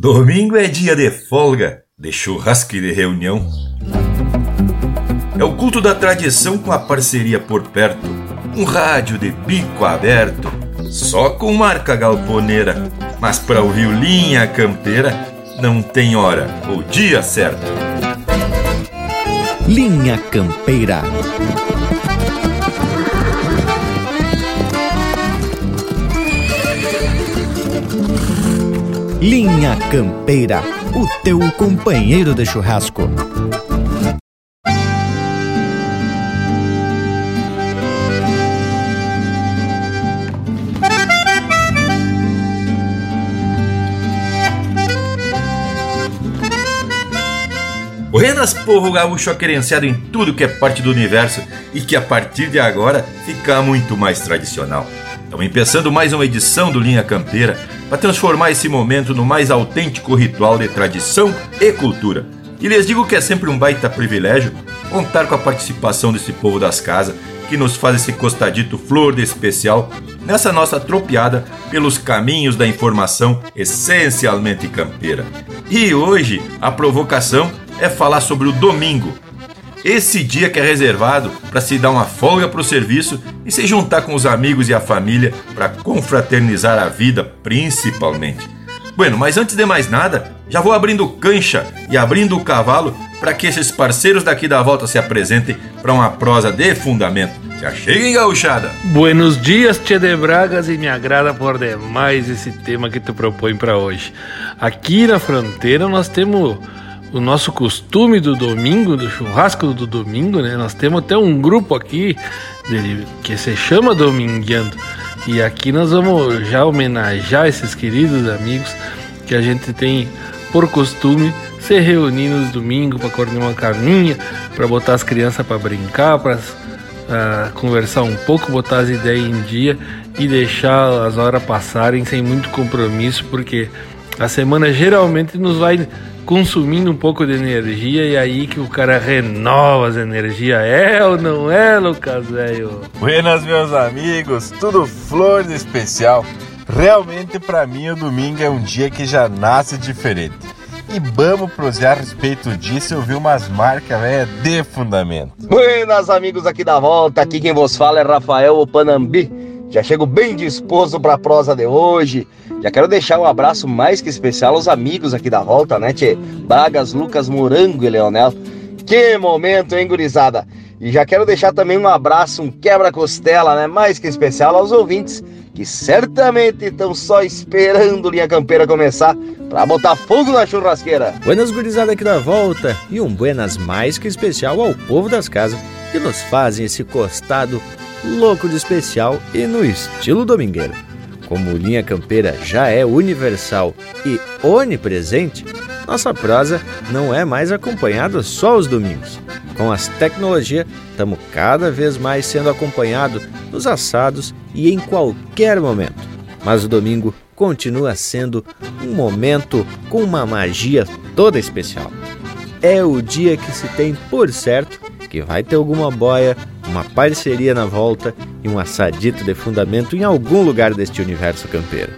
Domingo é dia de folga, de churrasco e de reunião. É o culto da tradição com a parceria por perto. Um rádio de bico aberto, só com marca galponeira. Mas para o Linha Campeira, não tem hora ou dia certo. Linha Campeira. Linha Campeira, o teu companheiro de churrasco. Buenas, povo gaúcho querenciado em tudo que é parte do universo e que a partir de agora fica muito mais tradicional. Estamos começando mais uma edição do Linha Campeira para transformar esse momento no mais autêntico ritual de tradição e cultura. E lhes digo que é sempre um baita privilégio contar com a participação desse povo das casas que nos faz esse costadito flor de especial nessa nossa tropeada pelos caminhos da informação essencialmente campeira. E hoje a provocação é falar sobre o domingo, esse dia que é reservado para se dar uma folga para o serviço e se juntar com os amigos e a família para confraternizar a vida, principalmente. Bueno, mas antes de mais nada, já vou abrindo cancha e abrindo o cavalo para que esses parceiros daqui da volta se apresentem para uma prosa de fundamento. Já cheguem, gauchada! Buenos dias, Tchê de Bragas, e me agrada por demais esse tema que tu propõe para hoje. Aqui na fronteira nós temos o nosso costume do domingo, do churrasco do domingo, né? Nós temos até um grupo aqui que se chama Domingueando. E aqui nós vamos já homenagear esses queridos amigos que a gente tem por costume se reunir nos domingos para cortar uma carninha, para botar as crianças para brincar, para uh, conversar um pouco, botar as ideias em dia e deixar as horas passarem sem muito compromisso, porque a semana geralmente nos vai consumindo um pouco de energia e aí que o cara renova as energias. É ou não é, Lucas, velho? Buenas, meus amigos, tudo flor de especial. Realmente, para mim, o domingo é um dia que já nasce diferente. E vamos prosear a respeito disso e ouvir umas marcas véia, de fundamento. Buenas, amigos aqui da volta. Aqui quem vos fala é Rafael Panambi. Já chego bem disposto para a prosa de hoje já quero deixar um abraço mais que especial aos amigos aqui da volta, né, Tchê? Bragas, Lucas, Morango e Leonel. Que momento, hein, gurizada? E já quero deixar também um abraço, um quebra-costela, né, mais que especial aos ouvintes, que certamente estão só esperando Linha Campeira começar para botar fogo na churrasqueira. Buenas gurizada aqui da volta e um buenas mais que especial ao povo das casas que nos fazem esse costado louco de especial e no estilo domingueiro. Como linha campeira já é universal e onipresente, nossa prosa não é mais acompanhada só aos domingos. Com as tecnologias, estamos cada vez mais sendo acompanhados nos assados e em qualquer momento. Mas o domingo continua sendo um momento com uma magia toda especial. É o dia que se tem por certo que vai ter alguma boia, uma parceria na volta e um assadito de fundamento em algum lugar deste universo campeiro.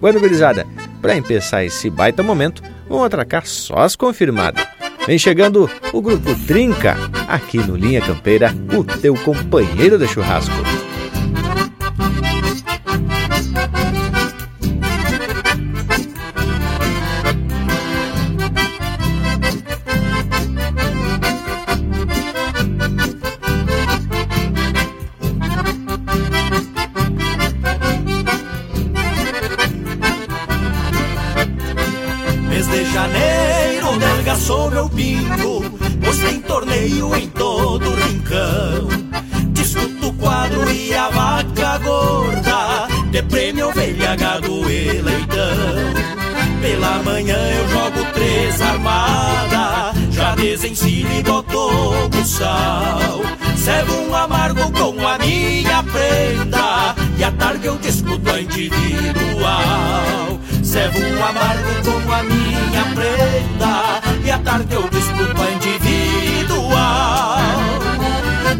Bueno, gurizada, para empezar esse baita momento, vamos atracar só as confirmadas. Vem chegando o Grupo Trinca, aqui no Linha Campeira, o teu companheiro de churrasco. Individual. Servo um amargo com a minha prenda e à tarde eu discuto a individual.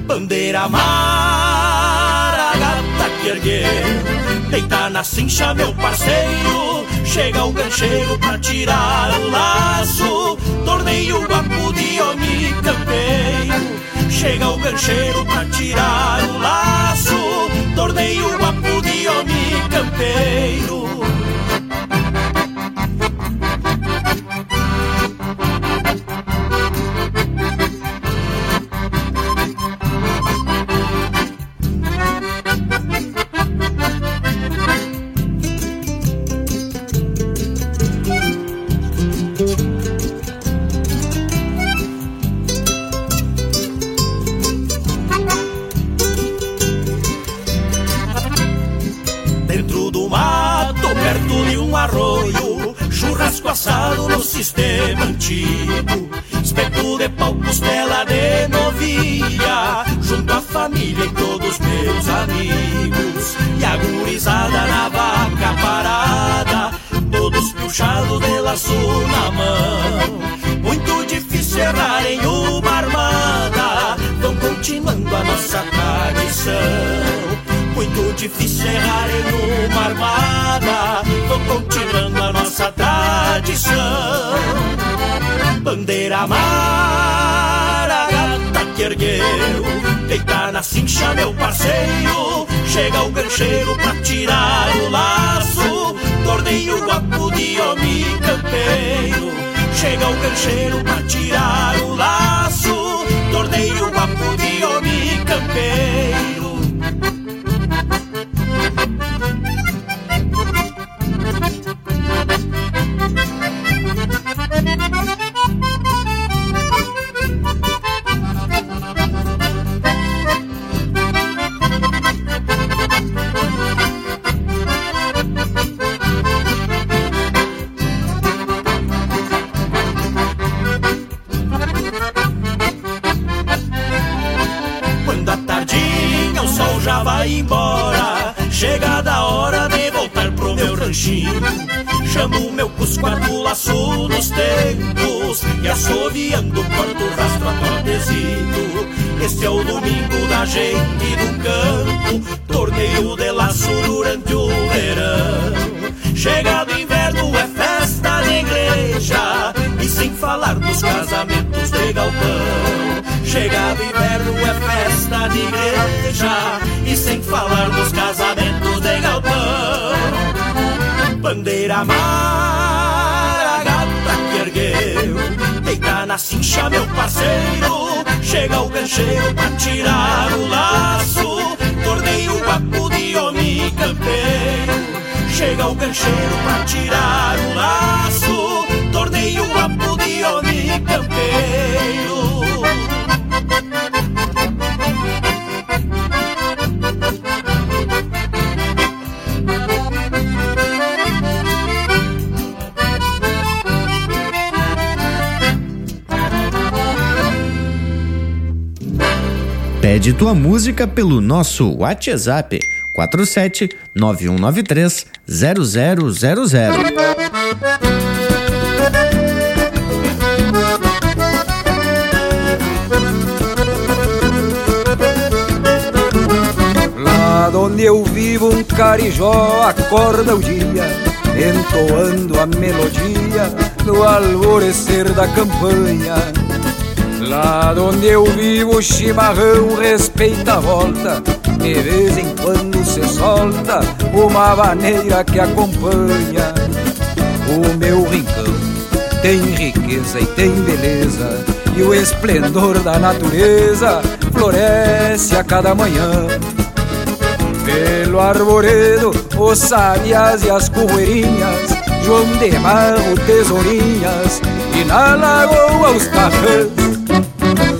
Bandeira amara, gata que erguer, deita na cincha meu parceiro chega o gancheiro pra tirar o laço. Torneio guapo de homem campeiro, chega o gancheiro pra tirar o laço. Torneio guapo de Chega o gancheiro pra tirar o laço. Torneio guapo de homem campeiro. Chega o gancheiro pra tirar o laço. Este é o domingo da gente do campo Torneio de laço durante o verão Chegado inverno é festa de igreja E sem falar dos casamentos de galpão Chegado inverno é festa de igreja E sem falar dos casamentos de galpão bandeira amara, gata que ergueu. Deita na cincha, meu parceiro. Chega o gancheiro pra tirar o laço. Torneio guapo de homem campeiro. Chega o gancheiro pra tirar o laço. Torneio guapo de homem campeiro. Pede tua música pelo nosso WhatsApp 47 9193 0000. Lá onde eu vivo um carijó acorda o dia Entoando a melodia do alvorecer da campanha Lá onde eu vivo o chimarrão respeita a volta. De vez em quando se solta uma maneira que acompanha. O meu rincão tem riqueza e tem beleza E o esplendor da natureza floresce a cada manhã. Pelo arvoredo, os sabiás e as correirinhas João de Marro, tesourinhas E na lagoa os carrãs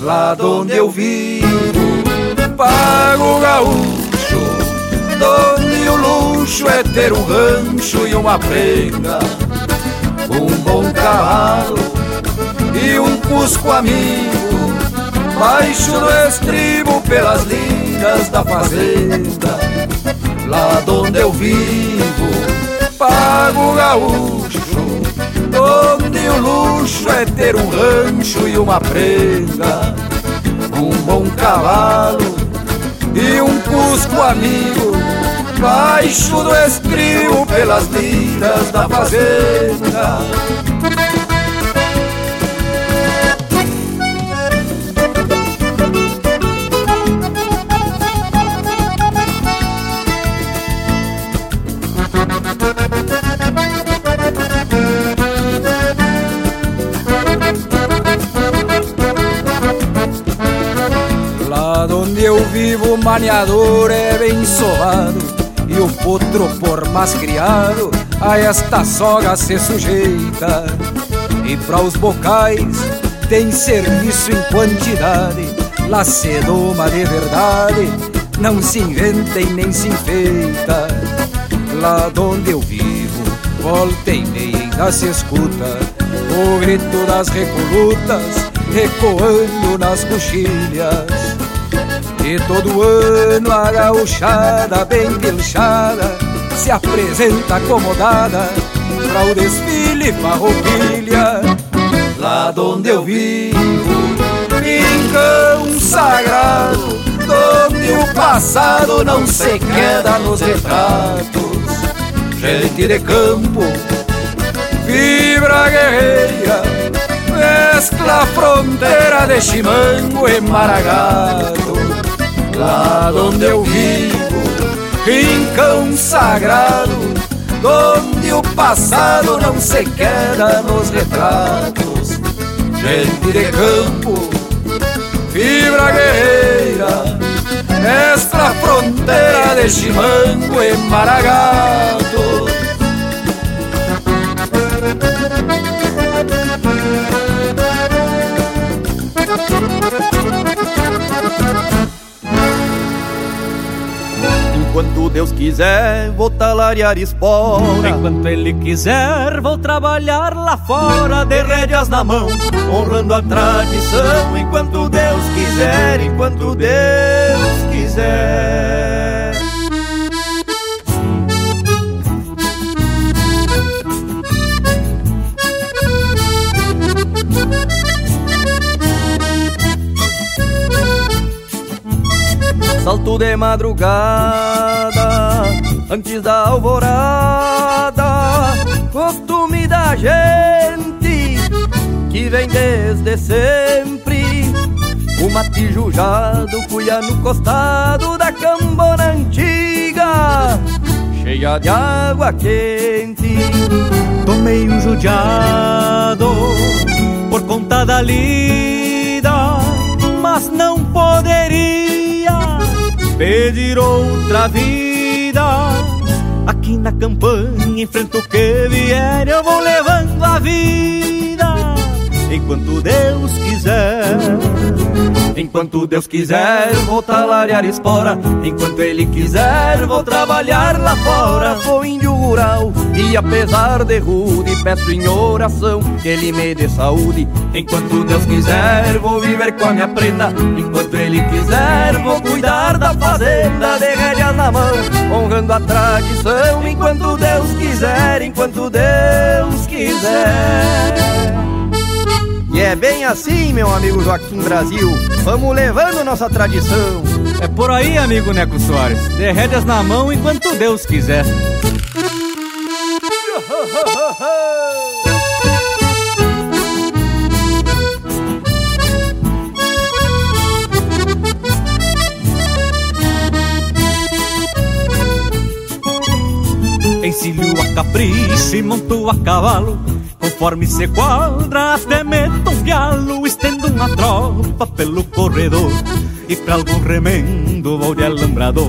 lá onde eu vivo, pago gaúcho, donde o luxo é ter um rancho e uma prenga, um bom cavalo e um cusco amigo, baixo do estribo pelas linhas da fazenda, lá onde eu vivo, pago gaúcho, onde o luxo é ter um rancho e uma prenda, um bom cavalo e um cusco amigo, Baixo do estribo pelas lidas da fazenda Eu vivo, maneador é bem sovado E o potro, por mais criado, a esta soga se sujeita. E para os bocais tem serviço em quantidade. Lá se doma de verdade, não se inventa e nem se enfeita. Lá onde eu vivo, volta e meia ainda se escuta O grito das recolutas ecoando nas coxilhas e todo ano a gauchada bem pilchada Se apresenta acomodada Pra o desfile farroupilha. Lá onde eu vivo Rincão sagrado Onde o passado não se queda nos retratos. Gente de campo Fibra guerreira Mescla fronteira de chimango e maragato lá onde eu vivo, rincão sagrado, onde o passado não se queda nos retratos. Gente de campo, fibra guerreira, mestra fronteira de chimango e maragato. Enquanto Deus quiser, vou talariar espora. Enquanto Ele quiser, vou trabalhar lá fora, de rédeas na mão, honrando a tradição. Enquanto Deus quiser, enquanto Deus quiser. Salto de madrugada, antes da alvorada, costume da gente que vem desde sempre. O matijujado cuia no costado da cambona antiga, cheia de água quente. Tomei um judiado por conta da lida, mas não poderia pedir outra vida. Aqui na campanha, enfrento o que vier, eu vou levando a vida. Enquanto Deus quiser. Enquanto Deus quiser, vou talariar espora. Enquanto Ele quiser, vou trabalhar lá fora. Sou índio rural e apesar de rude, peço em oração que Ele me dê saúde. Enquanto Deus quiser, vou viver com a minha prenda. Enquanto Ele quiser, vou cuidar da fazenda de rédeas na mão, honrando a tradição. Enquanto Deus quiser, enquanto Deus quiser. E é bem assim, meu amigo Joaquim Brasil. Vamos levando nossa tradição. É por aí, amigo Neco Soares. De rédeas na mão enquanto Deus quiser. Encilho a capricho e monto a cavalo Conforme se quadra, até meto um pialo, estendo uma tropa pelo corredor. E pra algum remendo vou de alambrador.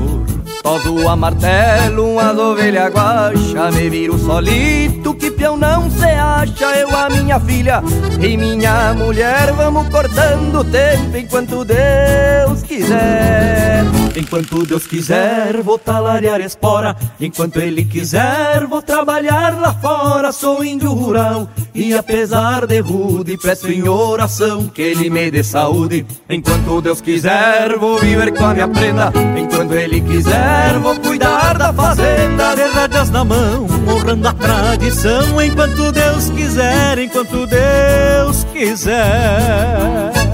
Todo a martelo, uma ovelha guacha Me viro solito, que peão não se acha Eu, a minha filha e minha mulher Vamos cortando o tempo enquanto Deus quiser Enquanto Deus quiser, vou talariar espora. Enquanto Ele quiser, vou trabalhar lá fora. Sou índio rural e apesar de rude Peço em oração que Ele me dê saúde. Enquanto Deus quiser, vou viver com a minha prenda. Enquanto Ele quiser vou cuidar da fazenda de rédeas na mão, honrando a tradição. Enquanto Deus quiser, enquanto Deus quiser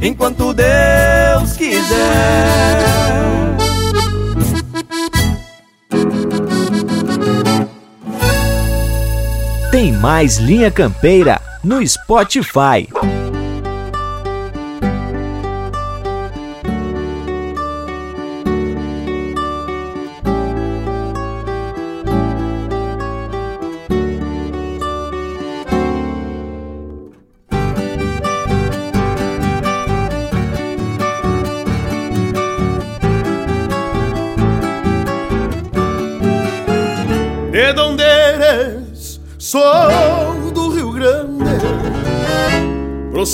enquanto Deus quiser. Tem mais linha campeira no Spotify.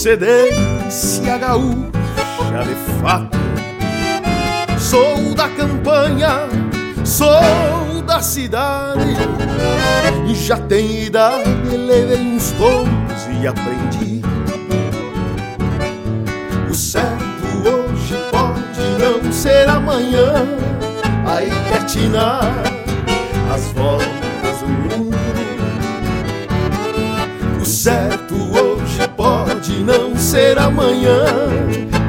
Procedência gaúcha de fato. Sou da campanha, sou da cidade. Já tenho idade, levei uns tons e aprendi. O certo hoje pode não ser amanhã. Aí patinar as voltas pode não ser amanhã.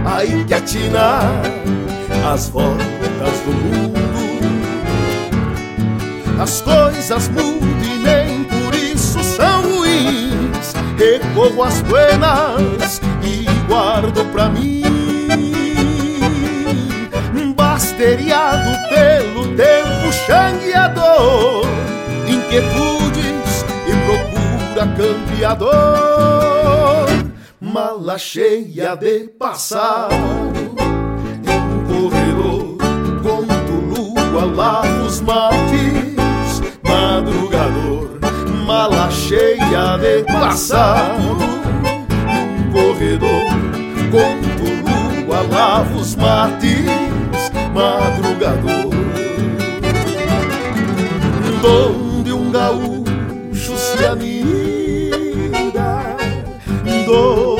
Aí que atinar as voltas do mundo. As coisas mudam e nem por isso são ruins. Recorro as buenas e guardo pra mim. Basteriado pelo tempo xangueador, inquietudes e procura campeador mala cheia de passar um corredor conto lua lava os mates madrugador mala cheia de passar um corredor conto lua lava os mates madrugador. Donde um gaúcho se anida donde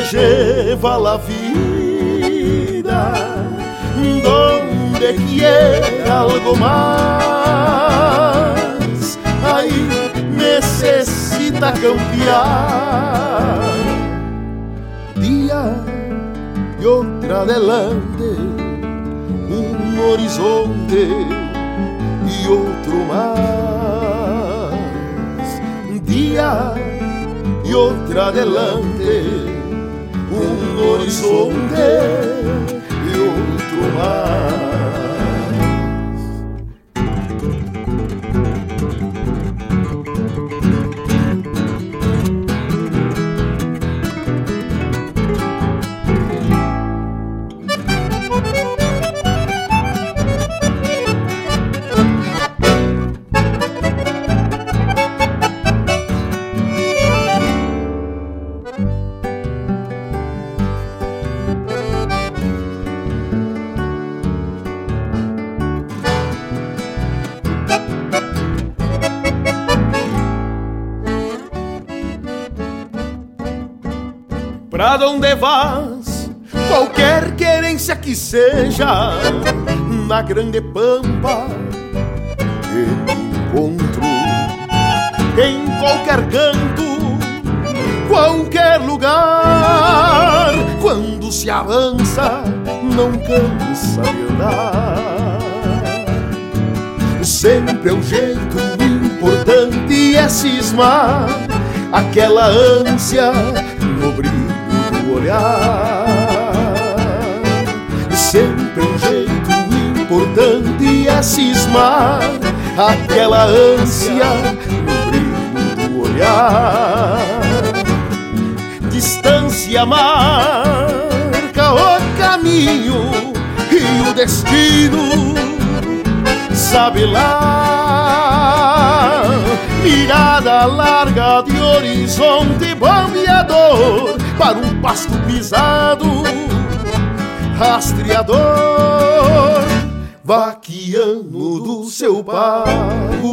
lleva la vida, donde quiera algo más, ahí necesita cambiar. Día y otra adelante, un horizonte y otro más. Día y otra adelante, un horizonte y otro más. Pra onde vas, qualquer querência que seja, na grande pampa que encontro, em qualquer canto, qualquer lugar, quando se avança, não cansa de andar. Sempre é um jeito importante é cismar aquela ânsia no brilho olhar. Sempre um jeito importante é cismar aquela ânsia no brilho do olhar. Distância marca o caminho e o destino sabe lá. Mirada larga de horizonte bombeador para um pasto pisado, rastreador, vaquiano do seu pago,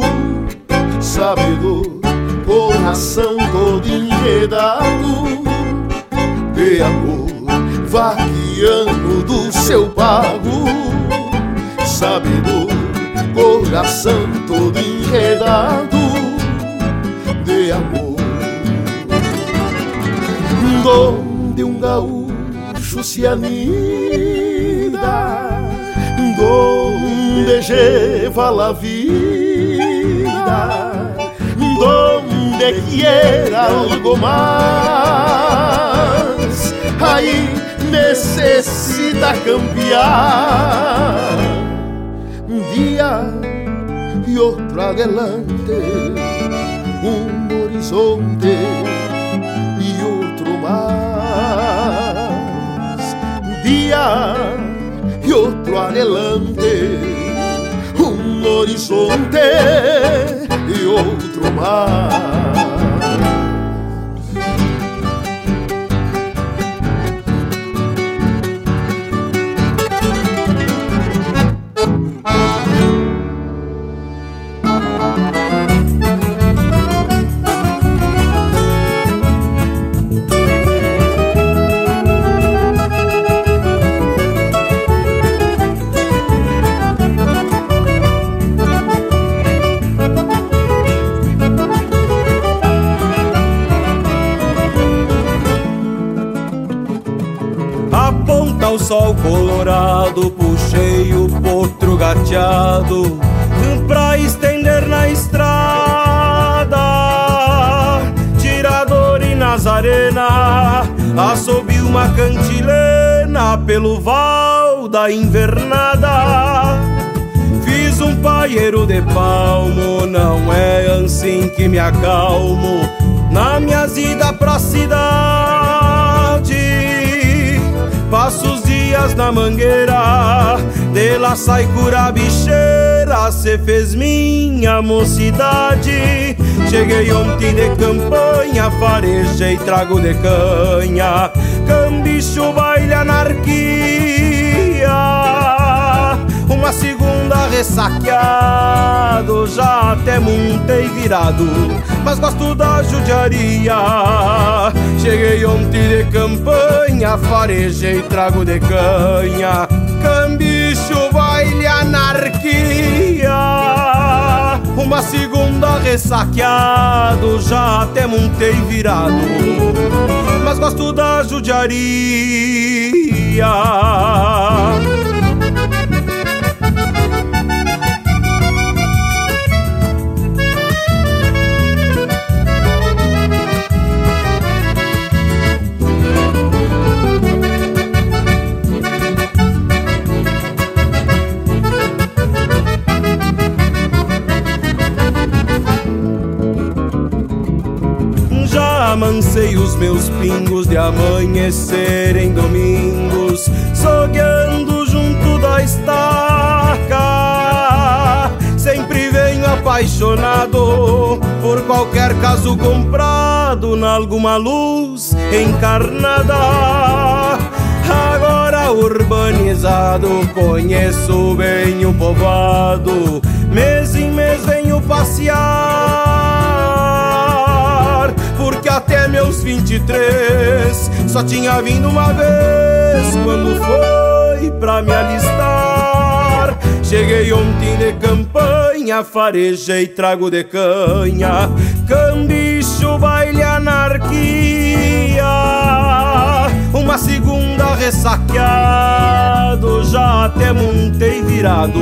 sabedor, coração todo enredado de amor, vaquiano do seu pago, sabedor, coração todo enredado donde um gaúcho se anida, donde lleva la vida, donde de quiera algo más, aí necesita cambiar. Un día y otro adelante, un horizonte día y otro adelante, un horizonte y otro más. Potro gateado pra estender na estrada. Tirador e Nazarena, assobiu uma cantilena pelo val da invernada. Fiz um paieiro de palmo, não é assim que me acalmo na minha ida pra cidade. Passo dias na mangueira, de lá sai cura bicheira, cê fez minha mocidade. Cheguei ontem de campanha, farejei trago de canha, cambicho baile anarquia. Uma segunda ressaqueado, já até montei virado, mas gosto da judiaria. Cheguei ontem de campanha, farejei trago de canha, cambicho baile anarquia. Uma segunda ressaqueado, já até montei virado, mas gosto da judiaria. Amancei os meus pingos de amanhecer em domingos, sogueando junto da estaca. Sempre venho apaixonado por qualquer caso comprado na alguma luz encarnada. Agora urbanizado, conheço bem o povoado. Mês em mês venho passear, até meus 23 só tinha vindo uma vez quando foi pra me alistar. Cheguei ontem de campanha, farejei trago de canha, cambicho, baile, anarquia. Uma segunda ressaqueado, já até montei virado.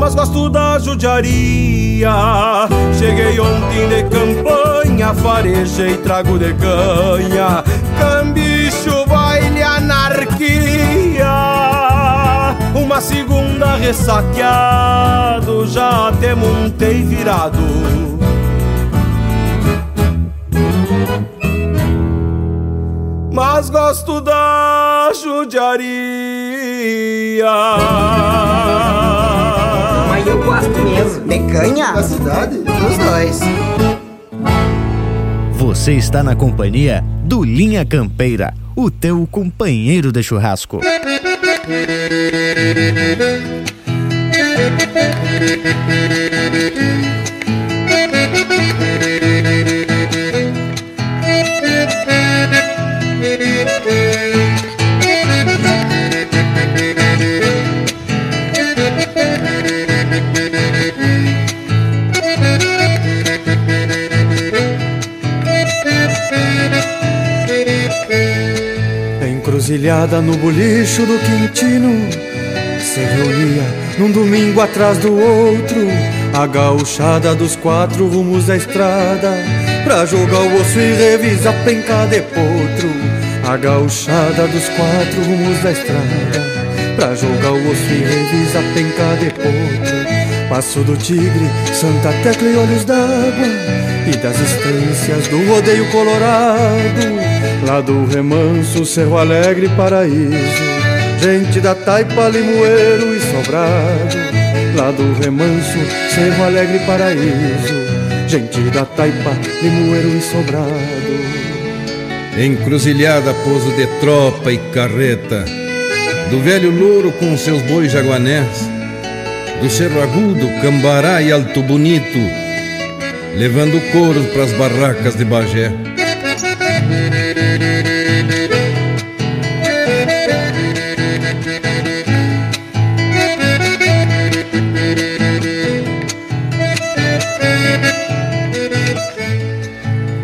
Mas gosto da judiaria. Cheguei ontem de campanha, farejei trago de canha, cambicho, baile, anarquia. Uma segunda ressaqueado, já até montei virado. mas gosto da judiaria. Eu gosto mesmo. De canha? Da cidade? Os dois. Você está na companhia do Linha Campeira, o teu companheiro de churrasco. Encruzilhada no bolicho do Quintino Se reunia num domingo atrás do outro A gauchada dos quatro rumos da estrada Pra jogar o osso e revisar penca de potro. A gauchada dos quatro rumos da estrada Pra jogar o osso e revisar penca de potro. Passo do Tigre, Santa Tecla e Olhos d'Água E das estâncias do rodeio colorado Lá do remanso, Cerro Alegre, Paraíso. Gente da Taipa, Limoeiro e Sobrado Lá do remanso, Cerro Alegre, Paraíso. Gente da Taipa, Limoeiro e Sobrado. Encruzilhada, pouso de tropa e carreta Do velho louro com seus bois jaguanés Do Cerro Agudo, Cambará e Alto Bonito Levando couro pras barracas de Bagé.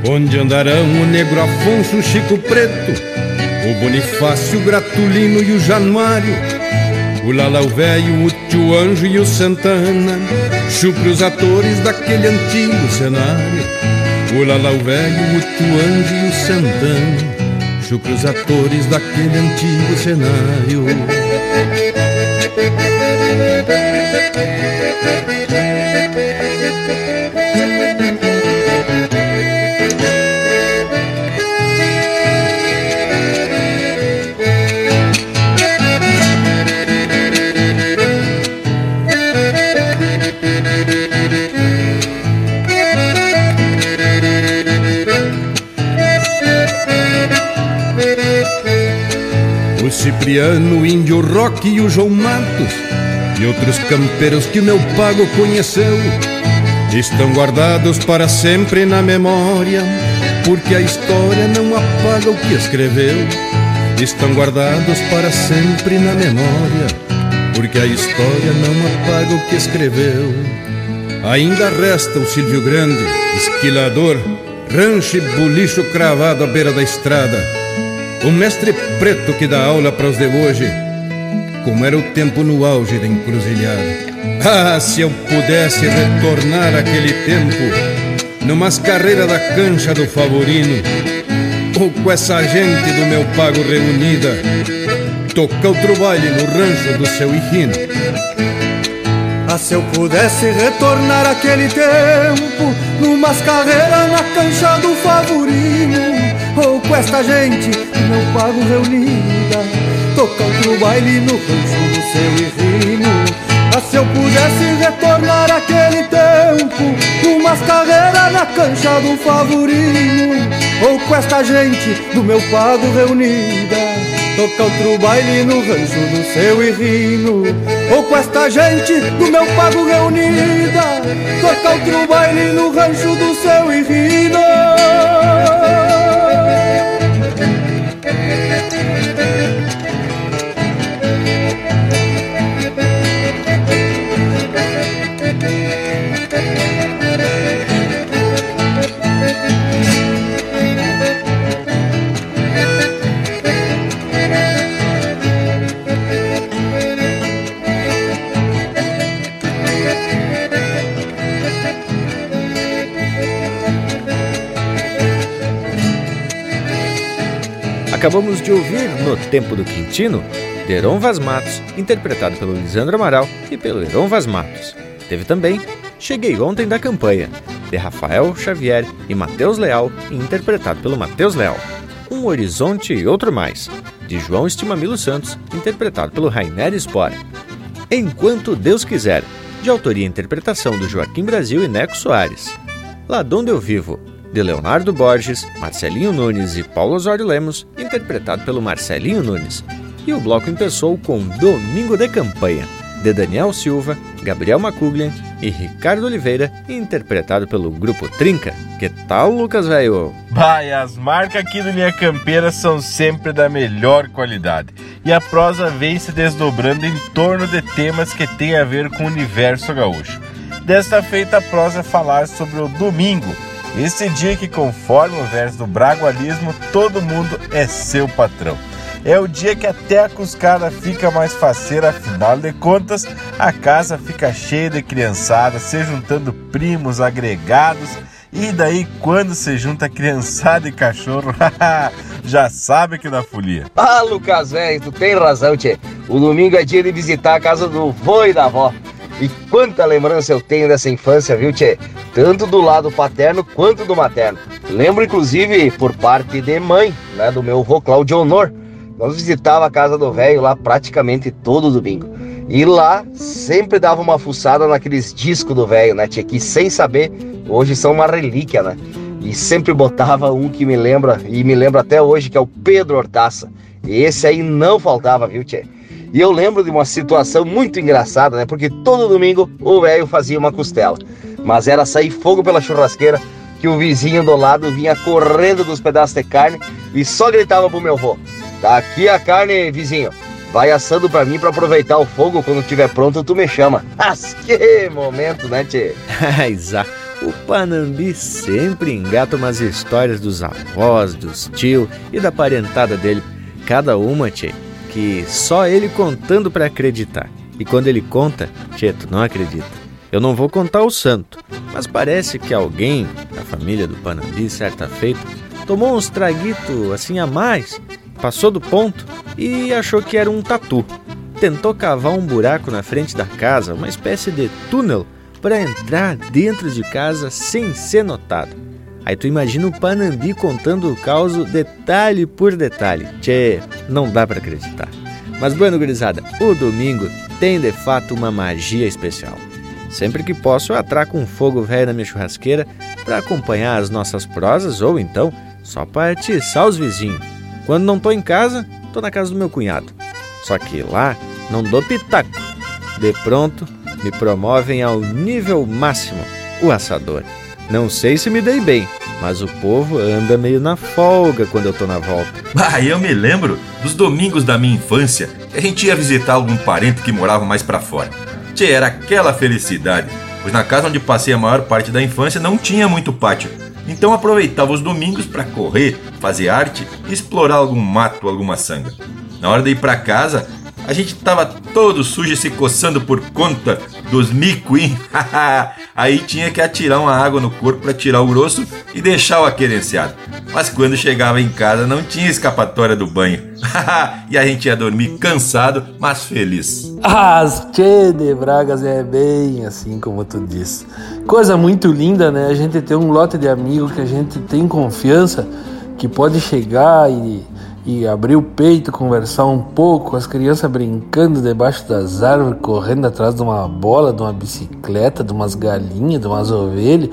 Onde andarão o negro Afonso, o Chico Preto, o Bonifácio, o Gratulino e o Januário, o Lalau Velho, o Tio Anjo e o Santana, chupre os atores daquele antigo cenário. O Lalau Velho, o Anjo e o Santana, chupre os atores daquele antigo cenário. Cipriano, Índio Rock e o João Matos E outros campeiros que o meu pago conheceu Estão guardados para sempre na memória Porque a história não apaga o que escreveu Estão guardados para sempre na memória Porque a história não apaga o que escreveu. Ainda resta o Silvio Grande, esquilador Rancho e bulicho cravado à beira da estrada o mestre preto que dá aula para os de hoje, como era o tempo no auge da encruzilhada. Ah, se eu pudesse retornar aquele tempo, numas carreiras da cancha do Favorino, ou com essa gente do meu pago reunida, tocar outro baile no rancho do seu Hijino. Ah, se eu pudesse retornar aquele tempo, numas carreiras na cancha do Favorino, com esta gente não pago reunida Tocar outro baile no rancho do seu irrino. Ah, se eu pudesse retornar aquele tempo Umas carreiras na cancha do favorino Ou com esta gente do meu pago reunida Tocar outro baile no rancho do seu irrino. Ou com esta gente do meu pago reunida Tocar outro baile no rancho do seu irrino Acabamos de ouvir No Tempo do Quintino, de Heron Vaz Matos, interpretado pelo Lisandro Amaral e pelo Heron Vaz Matos. Teve também Cheguei Ontem da Campanha, de Rafael Xavier e Matheus Leal, interpretado pelo Matheus Leal. Um Horizonte e Outro Mais, de João Estimamilo Santos, interpretado pelo Rainer Spore. Enquanto Deus Quiser, de autoria e interpretação do Joaquim Brasil e Neco Soares. Lá Donde Eu Vivo, de Leonardo Borges, Marcelinho Nunes e Paulo Osório Lemos, interpretado pelo Marcelinho Nunes. E o bloco empeçou com Domingo de Campanha, de Daniel Silva, Gabriel Macuglian e Ricardo Oliveira, interpretado pelo Grupo Trinca. Que tal, Lucas Velho? Vai, as marcas aqui do Linha Campeira são sempre da melhor qualidade. E a prosa vem se desdobrando em torno de temas que têm a ver com o universo gaúcho. Desta feita, a prosa é falar sobre o domingo, esse dia que, conforme o verso do bragualismo, todo mundo é seu patrão. é o dia que até a cuscada fica mais faceira, afinal de contas, a casa fica cheia de criançada, se juntando primos, agregados, e daí quando se junta criançada e cachorro, já sabe que dá folia. Ah, Lucas, velho, tu tem razão, tchê. O domingo é dia de visitar a casa do vô e da avó. E quanta lembrança eu tenho dessa infância, viu, tchê? Tanto do lado paterno quanto do materno. Lembro, inclusive, por parte de mãe, né, do meu avô Claudio Honor. Nós visitava a casa do velho lá praticamente todo domingo. E lá sempre dava uma fuçada naqueles discos do velho, né, tchê? Que sem saber, hoje são uma relíquia, né? E sempre botava um que me lembra, e me lembra até hoje, que é o Pedro Hortaça. E esse aí não faltava, viu, tchê? E eu lembro de uma situação muito engraçada, né? Porque todo domingo o velho fazia uma costela. Mas era sair fogo pela churrasqueira que o vizinho do lado vinha correndo dos pedaços de carne e só gritava pro meu avô: Tá aqui a carne, vizinho. Vai assando pra mim pra aproveitar o fogo. Quando tiver pronto, tu me chama. Mas que momento, né, tchê? Exato. O Panambi sempre engata umas histórias dos avós, dos tio e da parentada dele. Cada uma, tchê, que só ele contando para acreditar. E quando ele conta, tu não acredita. Eu não vou contar o santo, mas parece que alguém da família do Panambi, certa feita, tomou uns traguitos assim a mais, passou do ponto e achou que era um tatu. Tentou cavar um buraco na frente da casa, uma espécie de túnel, para entrar dentro de casa sem ser notado. Aí tu imagina o Panambi contando o caos detalhe por detalhe. Tchê, não dá para acreditar. Mas, bueno, gurizada, o domingo tem de fato uma magia especial. Sempre que posso, eu atraco um fogo velho na minha churrasqueira para acompanhar as nossas prosas ou então só para atiçar os vizinhos. Quando não tô em casa, tô na casa do meu cunhado. Só que lá não dou pitaco. De pronto, me promovem ao nível máximo, o assador. Não sei se me dei bem, mas o povo anda meio na folga quando eu tô na volta. Ah, eu me lembro dos domingos da minha infância que a gente ia visitar algum parente que morava mais para fora. Tchê, era aquela felicidade, pois na casa onde passei a maior parte da infância não tinha muito pátio. Então aproveitava os domingos para correr, fazer arte e explorar algum mato, alguma sanga. Na hora de ir para casa, a gente tava todo sujo se coçando por conta dos micuim. Aí tinha que atirar uma água no corpo para tirar o grosso e deixar o aquerenciado. Mas quando chegava em casa não tinha escapatória do banho. e a gente ia dormir cansado, mas feliz. As Tchê de Bragas é bem assim como tu diz. Coisa muito linda, né? A gente ter um lote de amigos que a gente tem confiança, que pode chegar e e abrir o peito, conversar um pouco, as crianças brincando debaixo das árvores, correndo atrás de uma bola, de uma bicicleta, de umas galinhas, de umas ovelhas.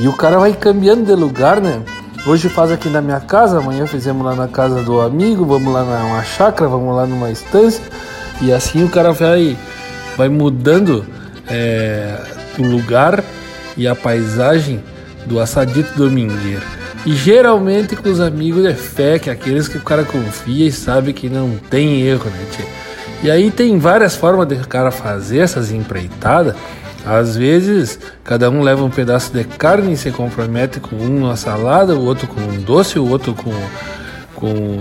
E o cara vai cambiando de lugar, né? Hoje faz aqui na minha casa, amanhã fizemos lá na casa do amigo, vamos lá numa chácara, vamos lá numa estância. E assim o cara vai, vai mudando é, o lugar e a paisagem do assadito domingueiro. E geralmente com os amigos de fé, que é aqueles que o cara confia e sabe que não tem erro, né, tia? E aí tem várias formas de o cara fazer essas empreitadas. Às vezes, cada um leva um pedaço de carne e se compromete com um numa salada, o outro com um doce, o outro com, com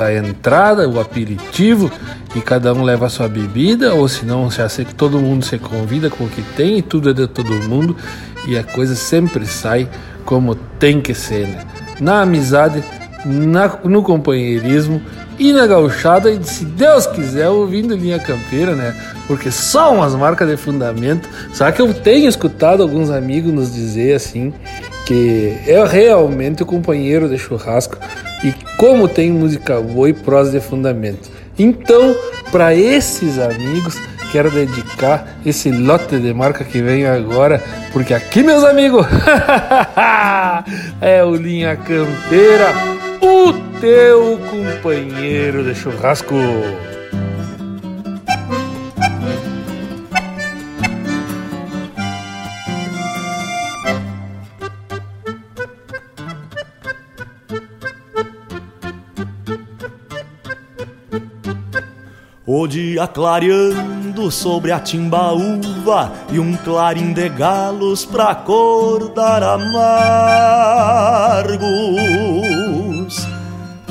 a entrada, o aperitivo, e cada um leva a sua bebida, ou senão já sei que todo mundo se convida com o que tem e tudo é de todo mundo, e a coisa sempre sai como tem que ser, né? Na amizade, na, no companheirismo e na gauchada, e se Deus quiser, ouvindo linha campeira, né? Porque só umas marcas de fundamento. Só que eu tenho escutado alguns amigos nos dizer assim que é realmente o companheiro de churrasco e como tem música boa e prosa de fundamento. Então, para esses amigos, quero dedicar esse lote de marca que vem agora, porque aqui, meus amigos, é o Linha Campeira, o teu companheiro de churrasco. O dia clareando sobre a timbaúva e um clarim de galos pra acordar amargos.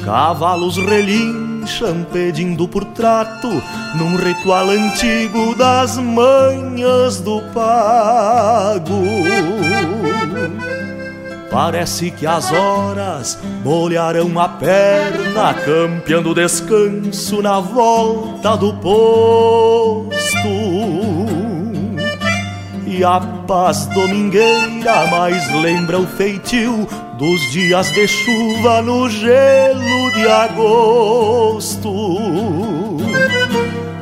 Cavalos relinchos trincham pedindo por trato num ritual antigo das manhas do pago. Parece que as horas molharão a perna, campeando descanso na volta do posto. E a paz domingueira mais lembra o feitio dos dias de chuva no gelo de agosto.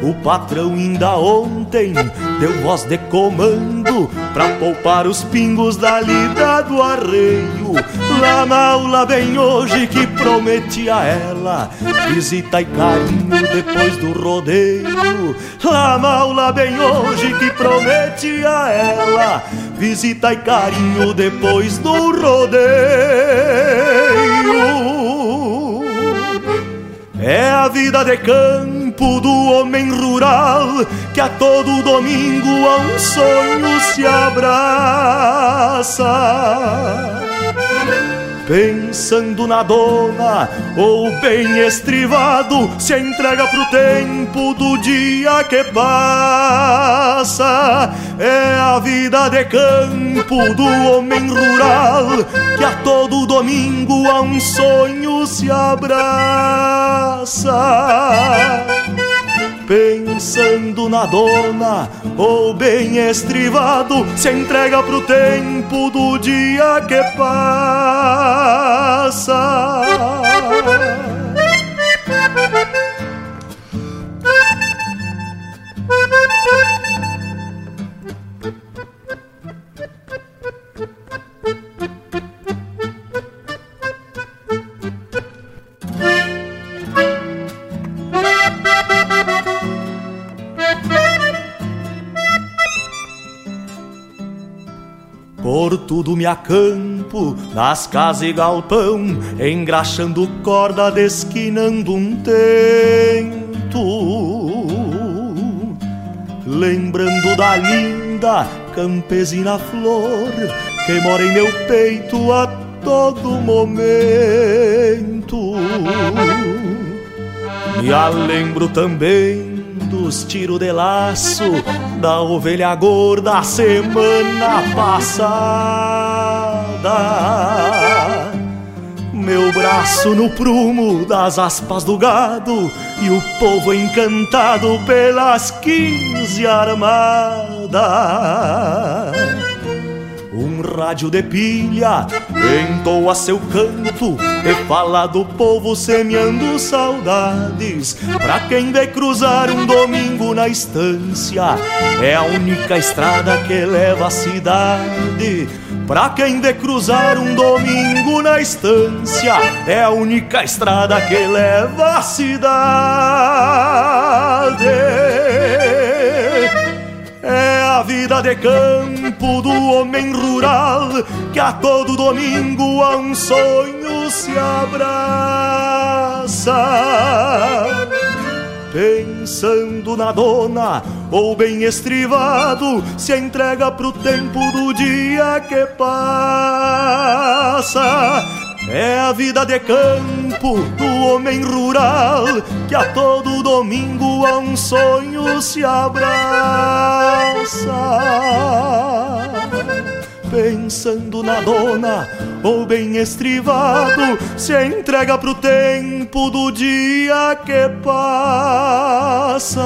O patrão ainda ontem deu voz de comando pra poupar os pingos da lida do arreio. Lá na aula bem hoje que prometi a ela visita e carinho depois do rodeio. Lá na aula bem hoje que prometi a ela visita e carinho depois do rodeio. É a vida de campo do homem rural que a todo domingo a um sonho se abraça pensando na dona, ou bem estrivado, se entrega pro tempo do dia que passa. É a vida de campo do homem rural, que a todo domingo a um sonho se abraça pensando na dona, ou bem estrivado, se entrega pro tempo do dia que passa. Me acampo, nas casas e galpão, engraxando corda, desquinando um tento. Lembrando da linda campesina flor que mora em meu peito a todo momento. Me a lembro também dos tiros de laço da ovelha gorda semana passada. Meu braço no prumo das aspas do gado e o povo encantado pelas quinze armadas. Um rádio de pilha entoa seu canto e fala do povo semeando saudades. Pra quem vem cruzar um domingo na estância, é a única estrada que leva à cidade. Pra quem vem cruzar um domingo na estância, é a única estrada que leva à cidade. É a vida de campo do homem rural que a todo domingo a um sonho se abraça. Pensando na dona, ou bem estrivado, se entrega pro tempo do dia que passa. É a vida de campo do homem rural que a todo domingo a um sonho se abraça. Pensando na dona, ou bem estrivado, se entrega pro tempo do dia que passa.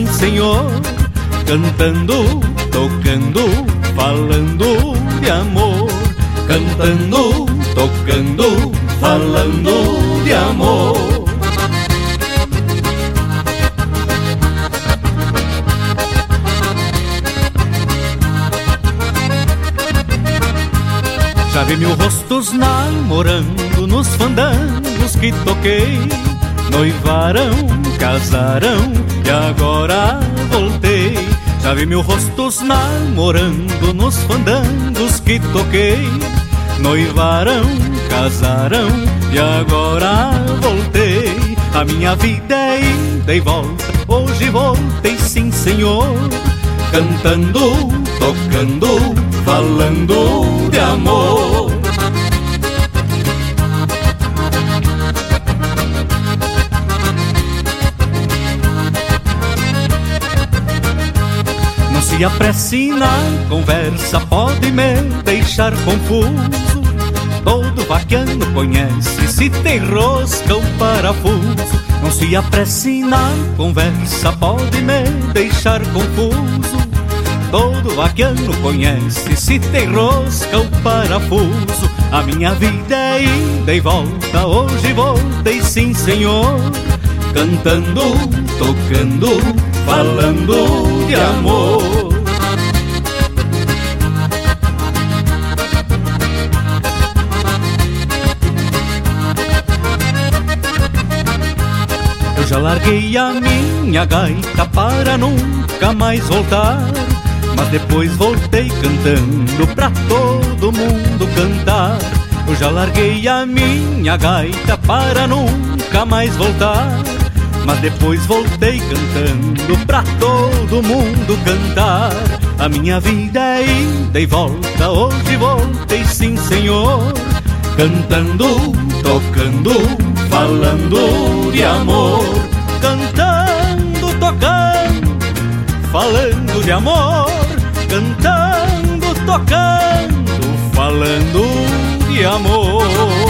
Sim senhor Cantando, tocando, falando de amor Cantando, tocando, falando de amor vi mil rostos namorando nos fandangos que toquei. Noivarão, casarão e agora voltei. Já vi mil rostos namorando nos fandangos que toquei. Noivarão, casarão e agora voltei. A minha vida é ida e volta, hoje voltei sim senhor. Cantando, tocando, falando de amor. Se apresse na conversa, pode me deixar confuso. Todo vaquiano conhece se tem rosca ou parafuso. Não se apresse na conversa, pode me deixar confuso. Todo vaquiano conhece se tem rosca ou parafuso. A minha vida é ida e volta, hoje voltei sim senhor. Cantando, tocando, falando amor. Eu já larguei a minha gaita para nunca mais voltar. Mas depois voltei cantando pra todo mundo cantar. Eu já larguei a minha gaita para nunca mais voltar. Mas depois voltei cantando pra todo mundo cantar. A minha vida é ida e volta, hoje voltei sim, senhor. Cantando, tocando, falando de amor. Cantando, tocando, falando de amor. Cantando, tocando, falando de amor.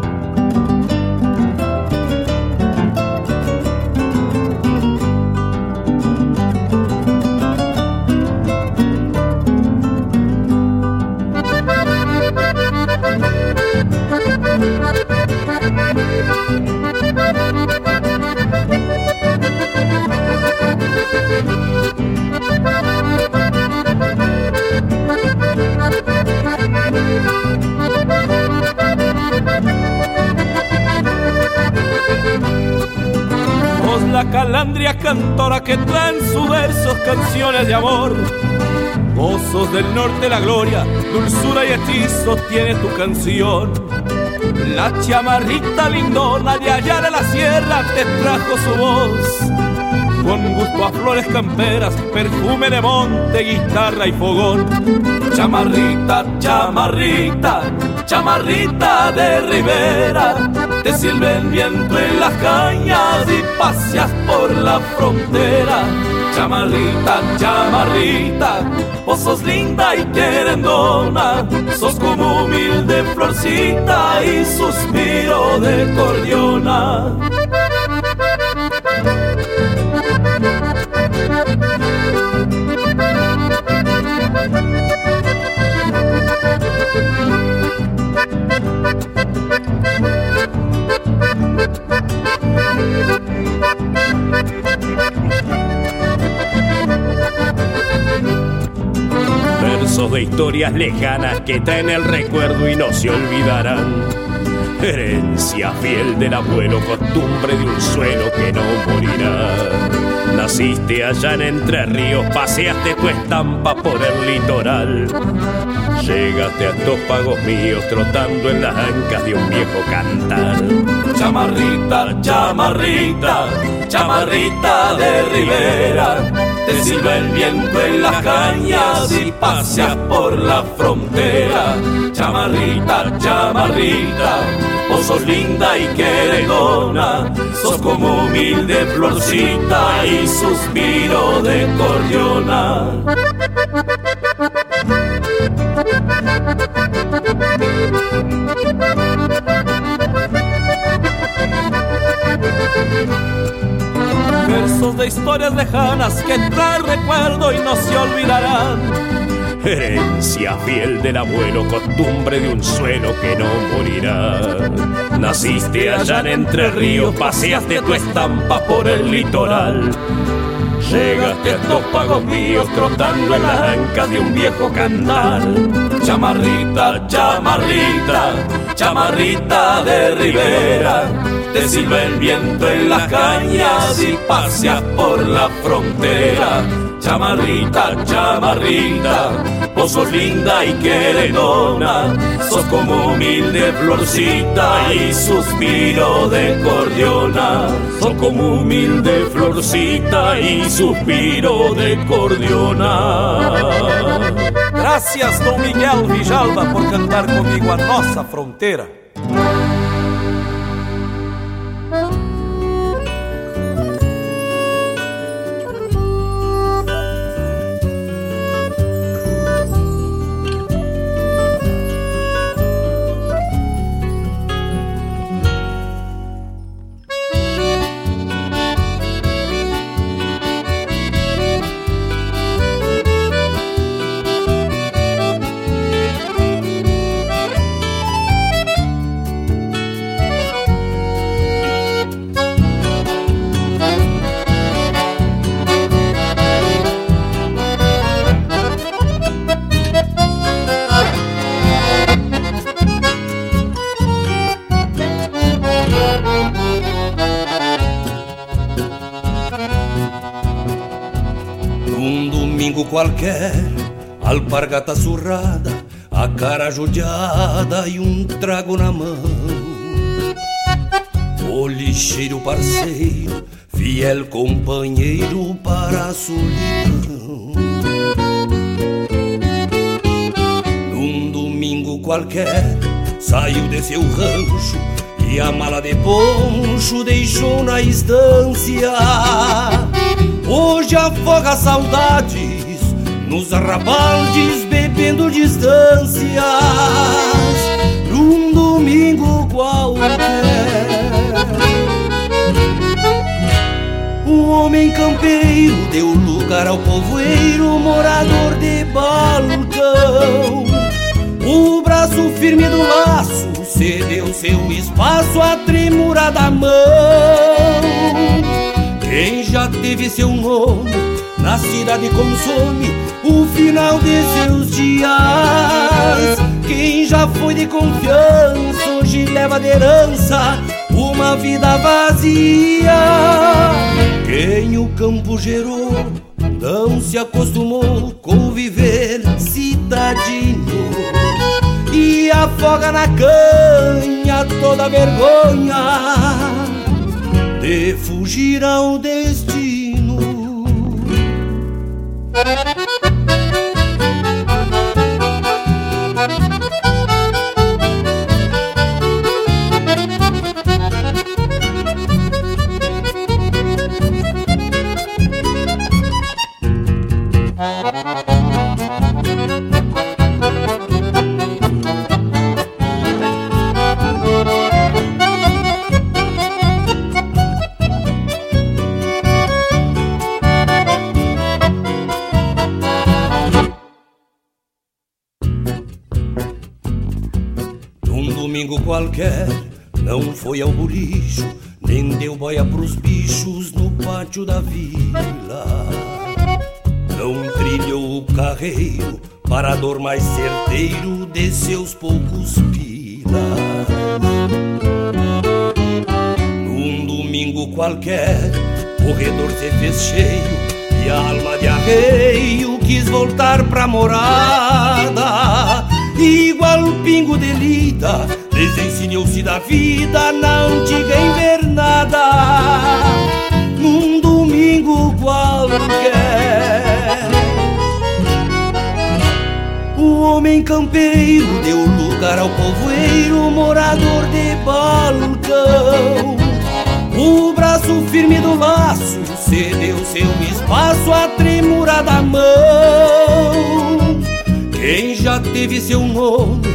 Cantora que trae sus versos canciones de amor. Pozos del norte la gloria, dulzura y hechizo tiene tu canción. La chamarrita lindona de allá de la sierra te trajo su voz. Con gusto a flores camperas, perfume de monte, guitarra y fogón. Chamarrita, chamarrita, chamarrita de ribera. Te sirve el viento en las cañas y paseas por la frontera. Chamarrita, chamarrita, vos sos linda y querendona. Sos como humilde florcita y suspiro de cordiona. De historias lejanas que traen el recuerdo y no se olvidarán. Herencia fiel del abuelo, costumbre de un suelo que no morirá. Naciste allá en Entre Ríos, paseaste tu estampa por el litoral. Llegaste a estos pagos míos trotando en las ancas de un viejo cantar. Chamarrita, chamarrita, chamarrita de ribera. Te el viento en las cañas y paseas por la frontera. Chamarrita, chamarrita, vos sos linda y queredona. Sos como humilde florcita y suspiro de cordiona. De historias lejanas que traen recuerdo y no se olvidarán. herencia fiel del abuelo, costumbre de un suelo que no morirá. Naciste allá en Entre Ríos, paseaste tu estampa por el litoral. Llegaste a estos pagos míos trotando en las ancas de un viejo canal. Chamarrita, chamarrita, chamarrita de ribera. Te silba el viento en las cañas y paseas por la frontera Chamarrita, chamarrita, vos sos linda y queredona, sos como humilde florcita y suspiro de cordiona, sos como humilde florcita y suspiro de cordiona. Gracias, Don Miguel Villalba, por cantar conmigo a nossa fronteira. Trago na mão. O lixeiro parceiro, fiel companheiro para a solidão. Num domingo qualquer, saiu de seu rancho e a mala de poncho deixou na estância. Hoje afoga a saudade nos arrabaldes bebendo distâncias num O homem campeiro deu lugar ao povoeiro, morador de balcão. O braço firme do laço cedeu seu espaço à tremura da mão. Quem já teve seu nome na cidade consome o final de seus dias. Quem já foi de confiança leva de herança uma vida vazia. Quem o campo gerou não se acostumou com viver cidadino e afoga na canha toda vergonha de fugir ao destino. Qualquer não foi ao bolicho, nem deu boia pros bichos no pátio da vila. Não trilhou o carreiro, parador mais certeiro de seus poucos pilas. Num domingo qualquer, corredor se fez cheio e a alma de arreio quis voltar pra morada. Igual o pingo de lida Desensinou-se da vida na antiga invernada Num domingo qualquer homem campeiro deu lugar ao povoeiro Morador de balcão O braço firme do laço Cedeu seu espaço à tremura da mão Quem já teve seu nome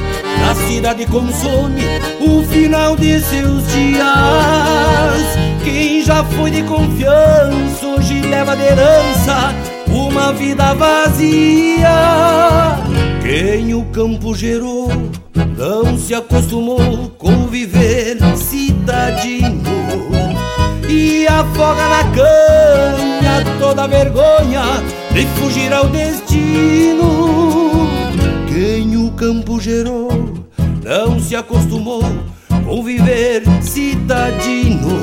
a cidade consome o final de seus dias. Quem já foi de confiança hoje leva de herança uma vida vazia. Quem o campo gerou não se acostumou com viver cidadino e afoga na canha toda vergonha de fugir ao destino. Quem o campo gerou não se acostumou com viver cidadino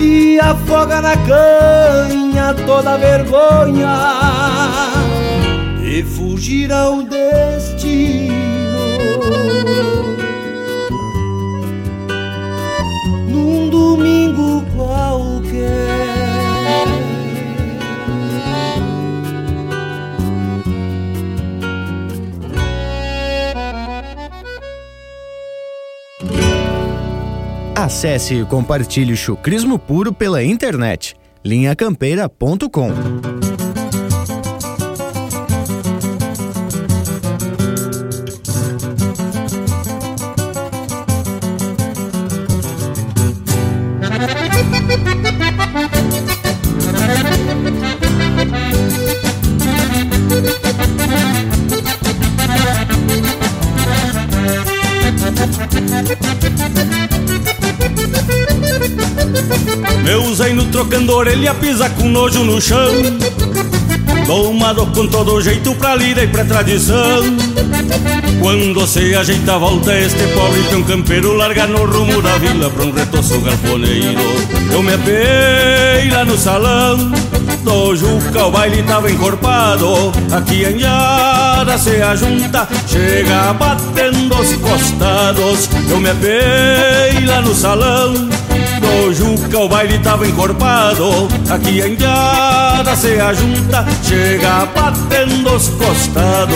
e afoga na canha toda vergonha de fugir ao destino. Num domingo qualquer. Acesse e compartilhe o chucrismo puro pela internet. linhacampeira.com Meu zaino trocando orelha pisa com nojo no chão. Domado com todo jeito pra lida e pra tradição. Quando se ajeita a volta este pobre peão campeiro Larga no rumo da vila pra um retoço galponeiro Eu me apei lá no salão do Juca o baile tava encorpado. Aqui em Yara se ajunta Chega batendo os costados. Eu me apei lá no salão Juca o baile tava encorpado. Aqui em Yara se ajunta Chega batendo os costados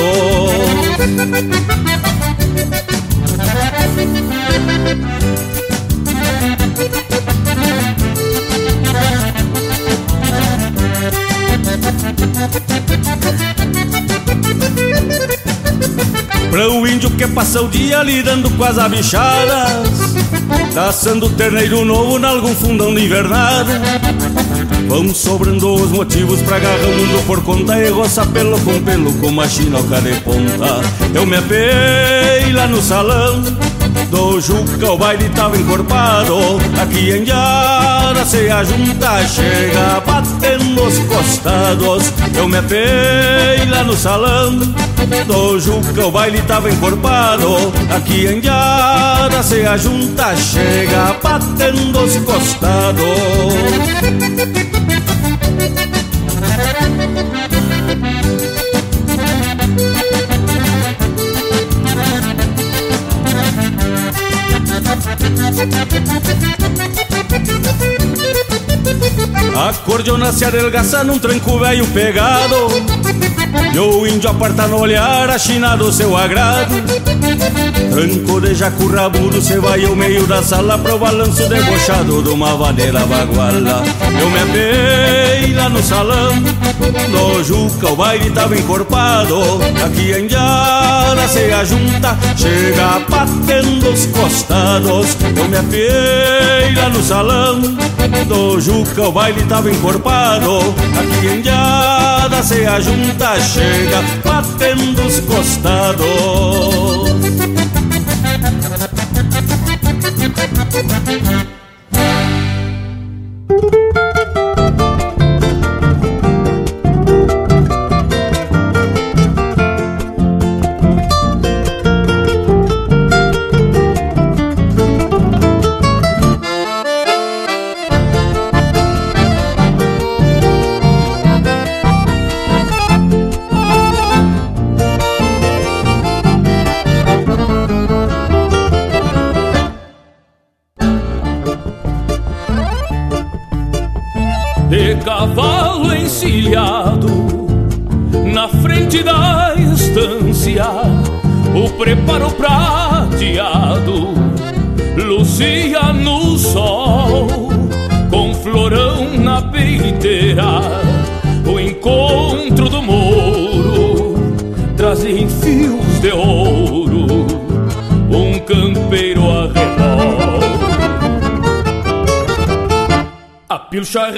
Pra o índio que passa o dia lidando com as abichadas Caçando terneiro novo nalgum fundão de invernada. Vão sobrando os motivos pra agarrar o mundo por conta E roça pelo com pelo com uma chinoca de ponta. Eu me apei lá no salão do Juca o baile tava encorpado Aqui em Yara se ajunta Chega batendo os costados. Eu me apei lá no salão do Juca o baile tava encorpado Aqui em Yara se ajunta Chega batendo os costados A cordiona se adelgaça num tranco velho pegado E o índio aparta no olhar a china do seu agrado. Tranco de jacu rabudo, cê vai ao meio da sala Pro balanço debochado de uma vaneira baguala. Eu me apei lá no salão do Juca, o baile tava encorpado. Aqui em Yara se ajunta, chega batendo os costados. Eu me apei lá no salão do Juca, o baile tava encorpado. Aqui em Yara se ajunta, chega batendo os costados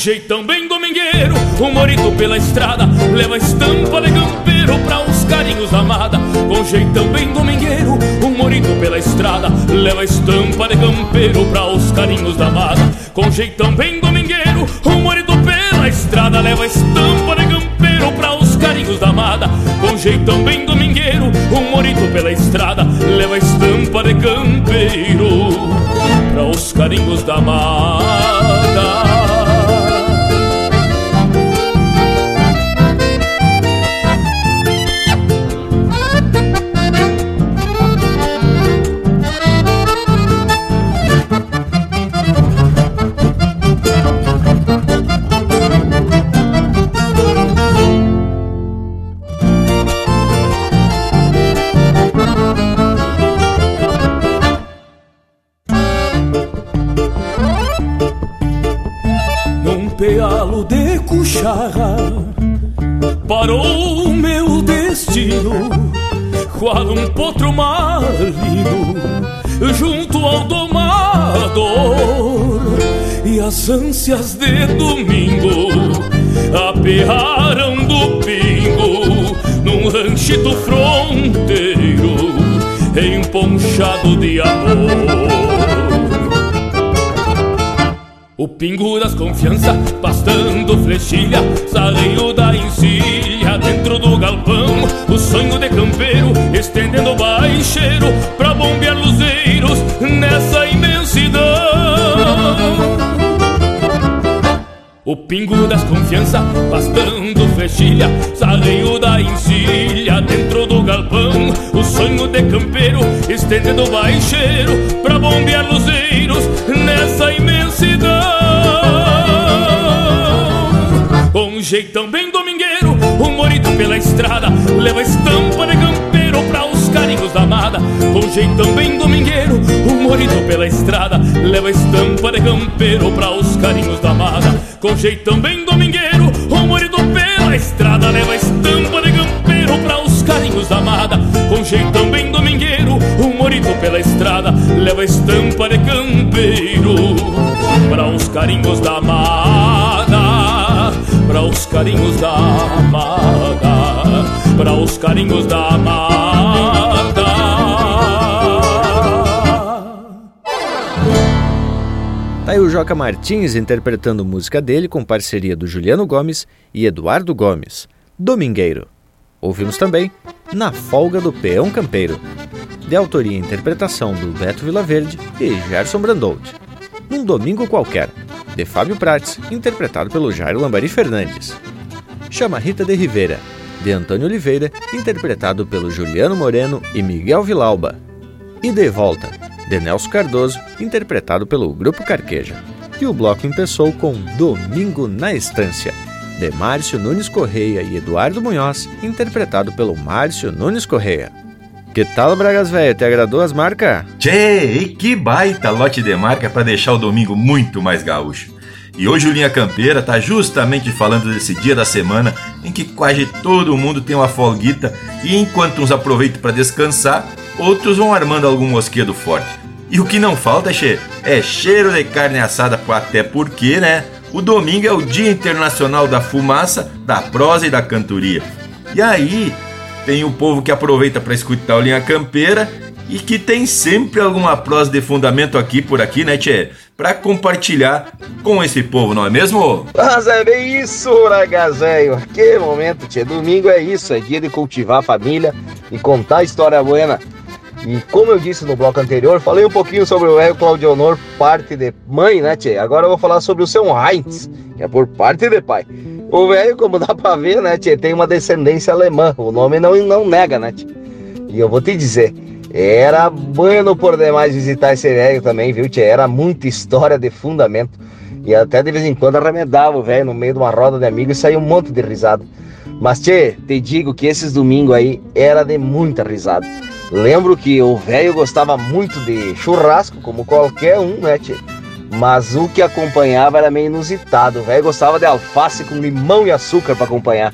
jeitão bem domingueiro Um morito pela estrada Leva estampa de campeiro pra os carinhos da amada. Com jeitão bem domingueiro Um morito pela estrada Leva estampa de campeiro pra os carinhos da amada. Com jeitão bem domingueiro Um morito pela estrada Leva estampa de campeiro pra os carinhos da amada. Com jeitão bem domingueiro Um morito pela estrada Leva estampa de campeiro Pra os carinhos da amada as ânsias de domingo Aperraram do pingo Num ranchito fronteiro Emponchado de amor o pingo das confiança, pastando flechilha, sarreio da encilha dentro do galpão. O sonho de campeiro, O pingo das confiança, pastando flechilha, sarreio da encilha dentro do galpão. O sonho de campeiro, estendendo baixeiro pra bombear luzeiros nessa imensidão. Com jeitão bem domingueiro, um morito pela estrada, leva estampa de campeiro pra os carinhos da amada. Com jeitão bem domingueiro, um morito pela estrada, leva estampa de campeiro pra os carinhos da amada. Com jeitão bem domingueiro, um morito pela estrada, leva estampa de campeiro pra os carinhos da amada. Com jeitão bem domingueiro, um morito pela estrada, leva estampa de campeiro para os carinhos da amada, para os carinhos da amada, para os carinhos da amada. Tá aí o Joca Martins interpretando música dele com parceria do Juliano Gomes e Eduardo Gomes, Domingueiro. Ouvimos também Na Folga do Peão Campeiro, de autoria e interpretação do Beto Vilaverde e Gerson Brandold. Num Domingo Qualquer, de Fábio Prates, interpretado pelo Jairo Lambari Fernandes. Chama Rita de Rivera, de Antônio Oliveira, interpretado pelo Juliano Moreno e Miguel Vilauba. E De Volta, de Nelson Cardoso, interpretado pelo Grupo Carqueja. E o bloco empeçou com Domingo na Estância, de Márcio Nunes Correia e Eduardo Munhoz, interpretado pelo Márcio Nunes Correia. Que tal, Bragas Velho? Te agradou as marcas? Tchê, e que baita lote de marca para deixar o domingo muito mais gaúcho. E hoje o Linha Campeira tá justamente falando desse dia da semana em que quase todo mundo tem uma folguita e enquanto uns aproveitam para descansar, outros vão armando algum mosquedo forte. E o que não falta, che, é cheiro de carne assada, até porque, né? O domingo é o Dia Internacional da Fumaça, da Prosa e da Cantoria. E aí, tem o povo que aproveita para escutar o Linha Campeira e que tem sempre alguma prosa de fundamento aqui por aqui, né, Tchê? Pra compartilhar com esse povo, não é mesmo? Mas é bem isso, ragazéio. Que momento, Tchê. Domingo é isso, é dia de cultivar a família e contar a história buena. E como eu disse no bloco anterior, falei um pouquinho sobre o velho Claudio Honor, parte de mãe, né, Tchê? Agora eu vou falar sobre o seu Heinz, que é por parte de pai. O velho, como dá pra ver, né, tchê, tem uma descendência alemã. O nome não, não nega, né, tchê? E eu vou te dizer, Era bueno por demais visitar esse velho também, viu, tchê? Era muita história de fundamento. E até de vez em quando arremedava o velho no meio de uma roda de amigos e saía um monte de risada. Mas, tchê, te digo que esses domingos aí era de muita risada. Lembro que o velho gostava muito de churrasco, como qualquer um, né, tchê? Mas o que acompanhava era meio inusitado. O velho gostava de alface com limão e açúcar para acompanhar.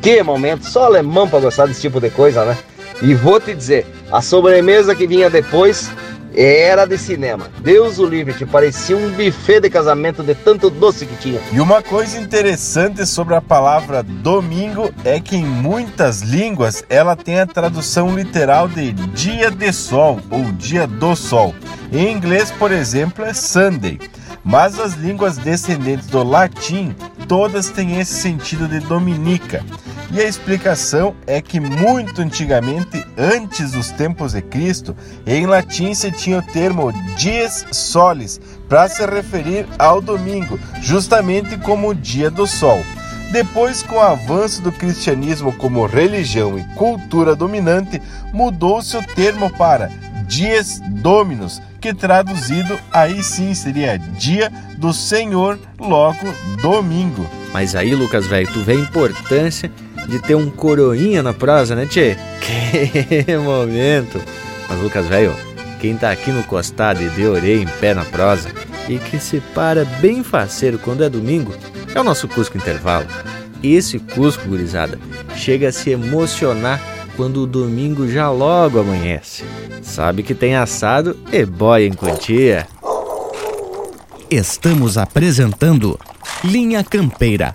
Que momento, só alemão para gostar desse tipo de coisa, né? E vou te dizer, a sobremesa que vinha depois era de cinema. Deus o livre, te parecia um buffet de casamento de tanto doce que tinha. E uma coisa interessante sobre a palavra domingo é que em muitas línguas ela tem a tradução literal de dia de sol ou dia do sol. Em inglês, por exemplo, é Sunday. Mas as línguas descendentes do latim, todas têm esse sentido de dominica. E a explicação é que muito antigamente, antes dos tempos de Cristo, em latim se tinha o termo dies solis para se referir ao domingo, justamente como o dia do sol. Depois, com o avanço do cristianismo como religião e cultura dominante, mudou-se o termo para dies dominus, que traduzido aí sim seria dia do Senhor, logo domingo. Mas aí, Lucas, velho, tu vê a importância de ter um coroinha na prosa, né, Tchê? Que momento! Mas, Lucas, velho, quem tá aqui no costado e de orelha em pé na prosa e que se para bem faceiro quando é domingo é o nosso Cusco Intervalo. Esse Cusco, gurizada, chega a se emocionar quando o domingo já logo amanhece. Sabe que tem assado e boia em quantia. Estamos apresentando Linha Campeira,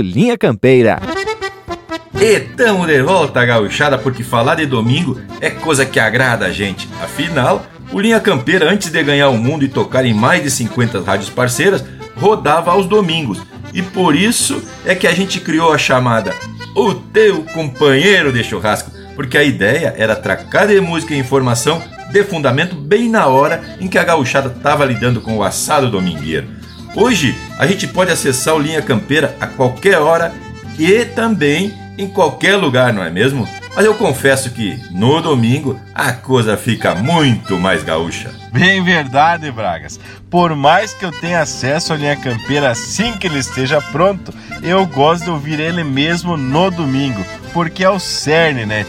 Linha Campeira. E tamo de volta, gauchada, porque falar de domingo é coisa que agrada a gente. Afinal, o Linha Campeira, antes de ganhar o mundo e tocar em mais de 50 rádios parceiras, rodava aos domingos. E por isso é que a gente criou a chamada O Teu Companheiro de Churrasco, porque a ideia era tracar de música e informação de fundamento bem na hora em que a gauchada estava lidando com o assado domingueiro. Hoje a gente pode acessar o Linha Campeira a qualquer hora e também em qualquer lugar, não é mesmo? Mas eu confesso que no domingo a coisa fica muito mais gaúcha. Bem verdade, Bragas. Por mais que eu tenha acesso à linha campeira assim que ele esteja pronto, eu gosto de ouvir ele mesmo no domingo, porque é o cerne, né?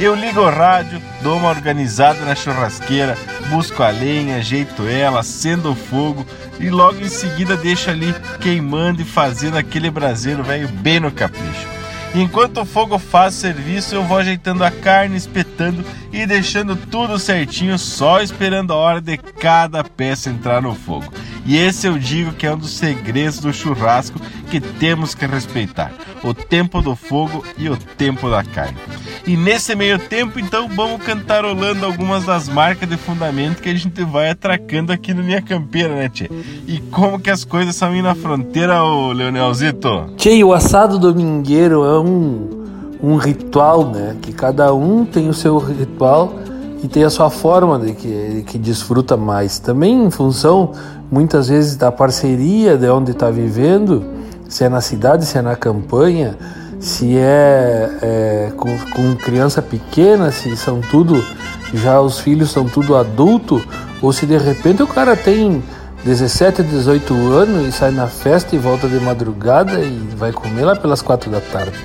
Eu ligo o rádio, dou uma organizada na churrasqueira, busco a lenha, ajeito ela, acendo o fogo e logo em seguida deixo ali queimando e fazendo aquele braseiro velho bem no capricho. Enquanto o fogo faz serviço, eu vou ajeitando a carne, espetando e deixando tudo certinho, só esperando a hora de cada peça entrar no fogo. E esse eu digo que é um dos segredos do churrasco que temos que respeitar: o tempo do fogo e o tempo da carne. E nesse meio tempo, então, vamos cantarolando algumas das marcas de fundamento que a gente vai atracando aqui no Minha Campeira, né, Tchê? E como que as coisas são aí na fronteira, ô Leonelzito? Tchê, o assado domingueiro é um, um ritual, né? Que cada um tem o seu ritual e tem a sua forma de que, que desfruta mais. Também em função, muitas vezes, da parceria de onde está vivendo, se é na cidade, se é na campanha, se é, é com, com, criança pequena, se são tudo, já os filhos são tudo adulto, ou se de repente o cara tem 17, 18 anos e sai na festa e volta de madrugada e vai comer lá pelas quatro da tarde.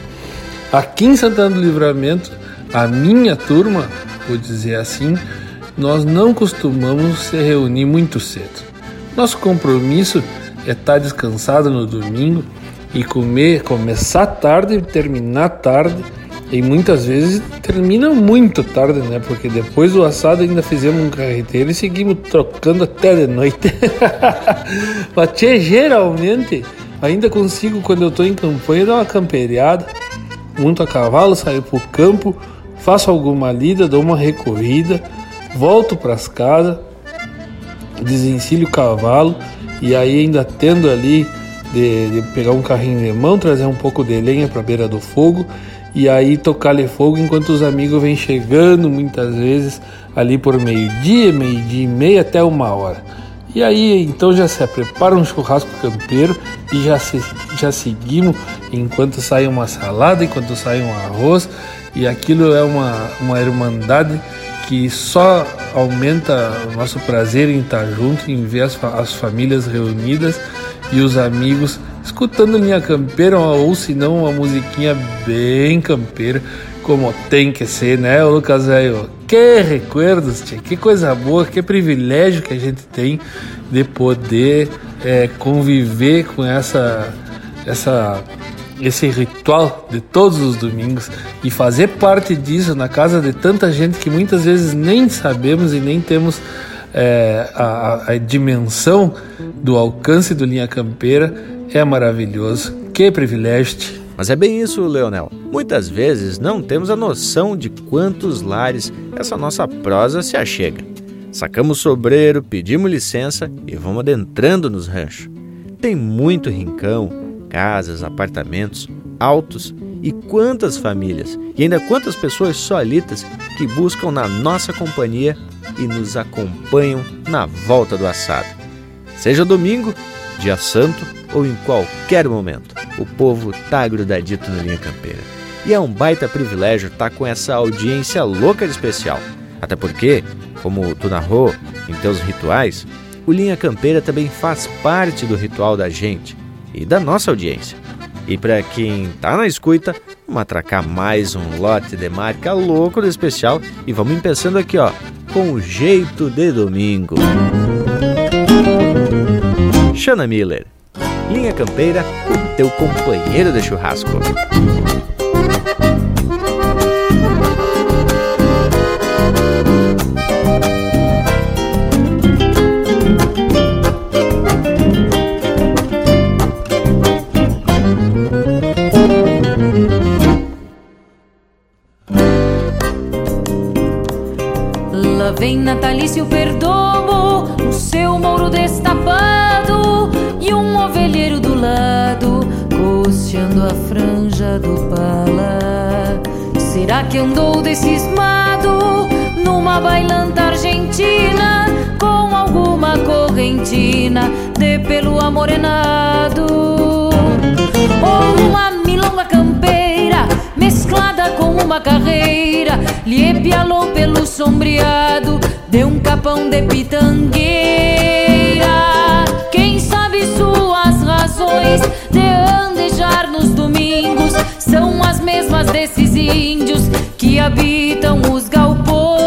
Aqui em Santana do Livramento, a minha turma, vou dizer assim, nós não costumamos se reunir muito cedo. Nosso compromisso é estar descansado no domingo e comer, começar tarde e terminar tarde. E muitas vezes termina muito tarde, né? Porque depois do assado ainda fizemos um carreteiro e seguimos trocando até de noite. Mas geralmente ainda consigo, quando eu tô em campanha, dar uma camperiada. monto a cavalo, saio pro campo, faço alguma lida, dou uma recorrida, volto para as casas, desencilho o cavalo e aí ainda tendo ali de, de, pegar um carrinho de mão, trazer um pouco de lenha para beira do fogo e aí tocar-lhe fogo enquanto os amigos vêm chegando, muitas vezes ali por meio-dia, meio-dia e meia até uma hora. E aí então já se prepara um churrasco campeiro e já, se, já seguimos enquanto sai uma salada, enquanto sai um arroz, e aquilo é uma, uma irmandade que só aumenta o nosso prazer em estar junto, em ver as, as famílias reunidas e os amigos escutando linha campeira ou se não uma musiquinha bem campeira, como tem que ser, né, Lucas velho? Que recuerdos, tia, que coisa boa, que privilégio que a gente tem de poder é, conviver com essa, essa, esse ritual de todos os domingos e fazer parte disso na casa de tanta gente que muitas vezes nem sabemos e nem temos é, a, a dimensão do alcance do Linha Campeira é maravilhoso. Que privilégio! Mas é bem isso, Leonel. Muitas vezes não temos a noção de quantos lares essa nossa prosa se achega. Sacamos o sobreiro, pedimos licença e vamos adentrando nos ranchos. Tem muito rincão, casas, apartamentos, altos e quantas famílias e ainda quantas pessoas solitas que buscam na nossa companhia e nos acompanham na volta do assado. Seja domingo, dia santo ou em qualquer momento, o povo tá grudadito no Linha Campeira. E é um baita privilégio estar tá com essa audiência louca de especial. Até porque, como tu narrou em teus rituais, o Linha Campeira também faz parte do ritual da gente e da nossa audiência. E para quem tá na escuta, vamos atracar mais um lote de marca louco de especial e vamos pensando aqui, ó, com o jeito de domingo. Shana Miller Linha Campeira, teu companheiro de churrasco. Vem natalício perdomo, o seu mouro destapado e um ovelheiro do lado, costeando a franja do pala. Será que andou decismado numa bailanta argentina com alguma correntina de pelo amorenado? Ou uma mesclada com uma carreira, lhe pialou pelo sombreado de um capão de pitangueira. Razões de andejar nos domingos são as mesmas desses índios que habitam os ternura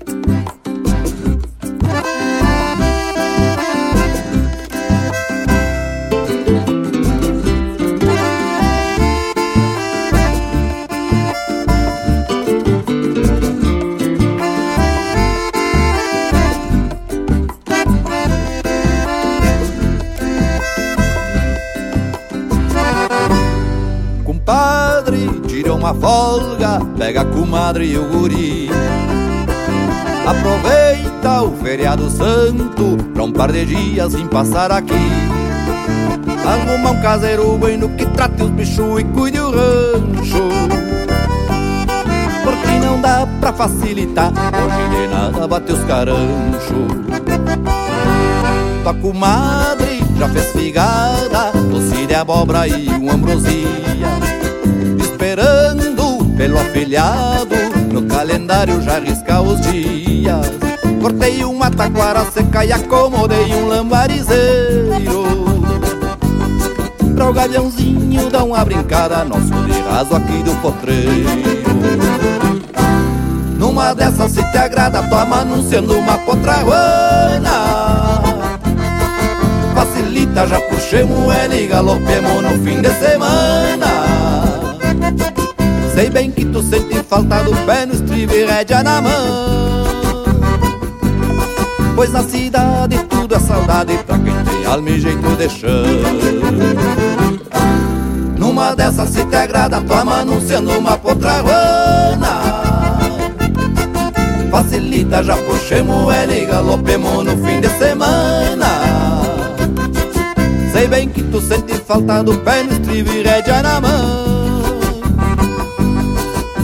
Pega a comadre e o guri. Aproveita o feriado santo pra um par de dias em passar aqui. Arruma um caseiro bueno que trate os bichos e cuide o rancho. Porque não dá pra facilitar, hoje de nada bate os caranchos. Tua comadre já fez figada, doce de abóbora e um ambrosia esperando pelo afilhado. No calendário já risca os dias. Cortei uma taquara seca e acomodei um lambarizeiro. Pra o gaviãozinho dar uma brincada Nosso de raso aqui do potreiro. Numa dessas se te agrada Toma anunciando uma potraguana Facilita, já puxemos ele e galopemos no fim de semana Sei bem que tu sente falta do pé no estribo e rédea na mão. Pois na cidade tudo é saudade pra quem tem alma e jeito de chão. Numa dessas se te agrada, toma anunciando uma potraguana Facilita, já puxemos ela e galopemos no fim de semana. Sei bem que tu sente falta do pé no estribo e rédea na mão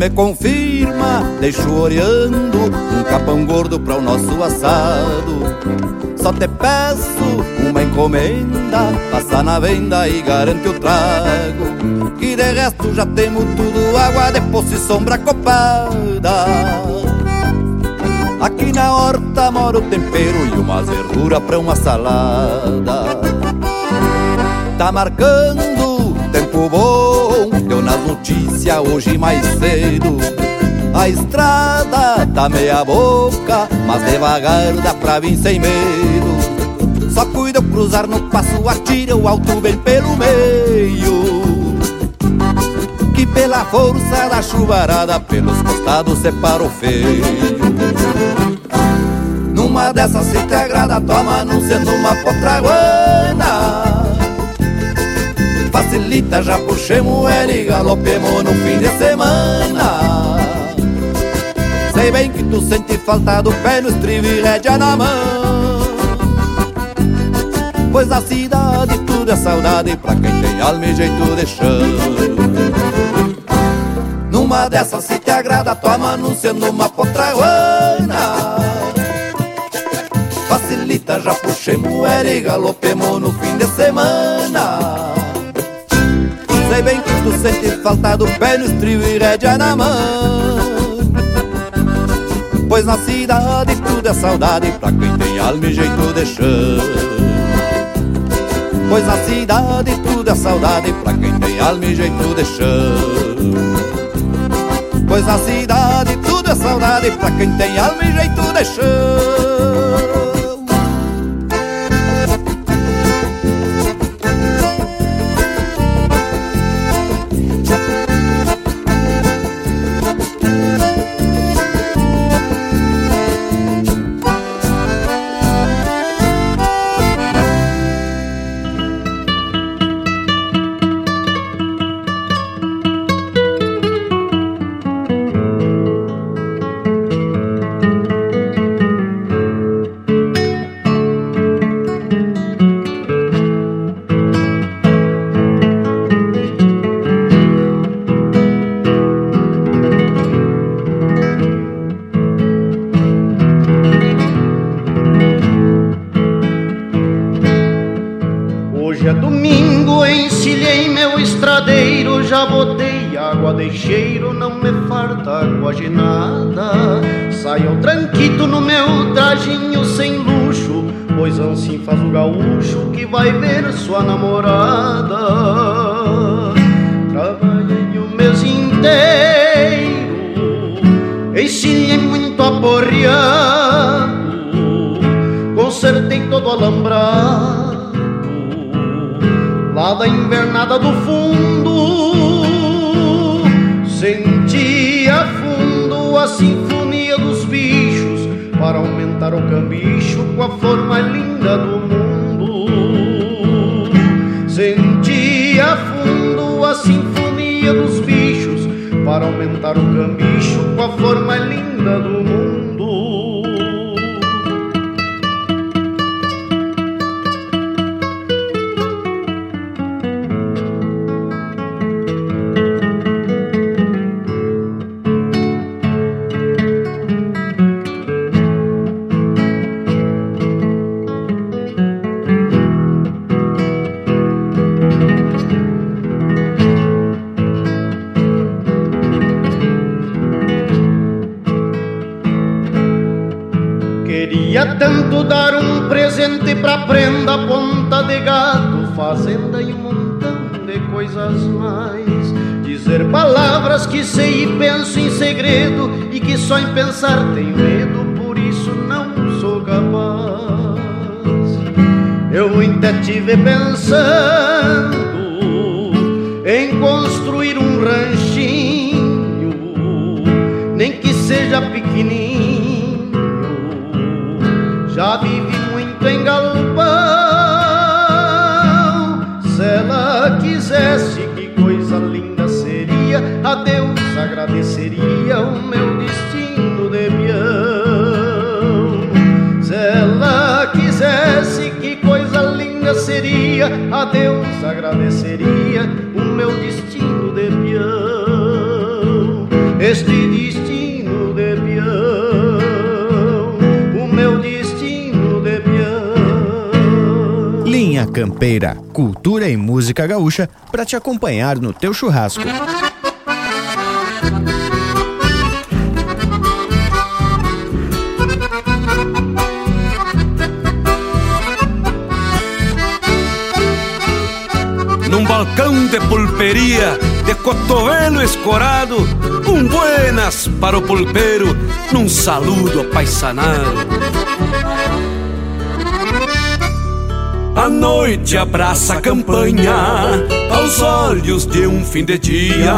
me confirma, deixo oreando um capão gordo para o nosso assado. Só te peço uma encomenda, passa na venda e garante o trago. Que de resto já temos tudo, água de poço e sombra copada. Aqui na horta mora o tempero e uma verdura para uma salada. Tá marcando tempo bom Notícias hoje mais cedo. A estrada tá meia boca Mas devagar dá pra vir sem medo. Só cuida cruzar no passo Atira o alto bem pelo meio. Que pela força da chuvarada Pelos costados separa o feio. Numa dessas se te agrada Toma anunciando uma potraguana Facilita, já puxemos ela e galopemos no fim de semana. Sei bem que tu sente falta do pé no estribo e rédea na mão. Pois na cidade tudo é saudade pra quem tem alma e jeito de chão. Numa dessas se te agrada, toma anunciando uma potraguana Facilita, já puxemos ela e galopemos no fim de semana Sei bem que tu sente falta do pé no estribo e rédea na mão. Pois na cidade tudo é saudade pra quem tem alma e jeito de chão. Pois na cidade tudo é saudade pra quem tem alma e jeito de chão. Pois na cidade tudo é saudade pra quem tem alma e jeito de chão pensar tenho medo, por isso não sou capaz. Eu até tive pensando para te acompanhar no teu churrasco. Num balcão de pulperia, de cotovelo escorado, um buenas para o pulpeiro, num saludo apaisanado. Noite abraça a campanha aos olhos de um fim de dia.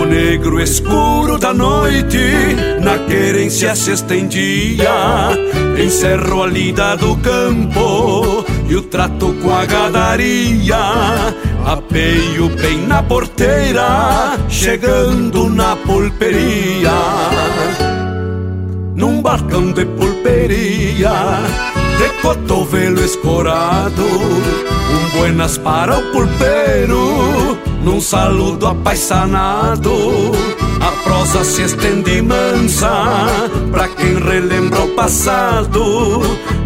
O negro escuro da noite na querência se estendia. Encerrou a lida do campo e o trato com a gadaria. Apeio bem na porteira, chegando na pulperia. Num balcão de pulperia de cotovelo escorado, um buenas para o pulpeiro, num saludo apaisanado. A prosa se estende mansa pra quem relembra o passado,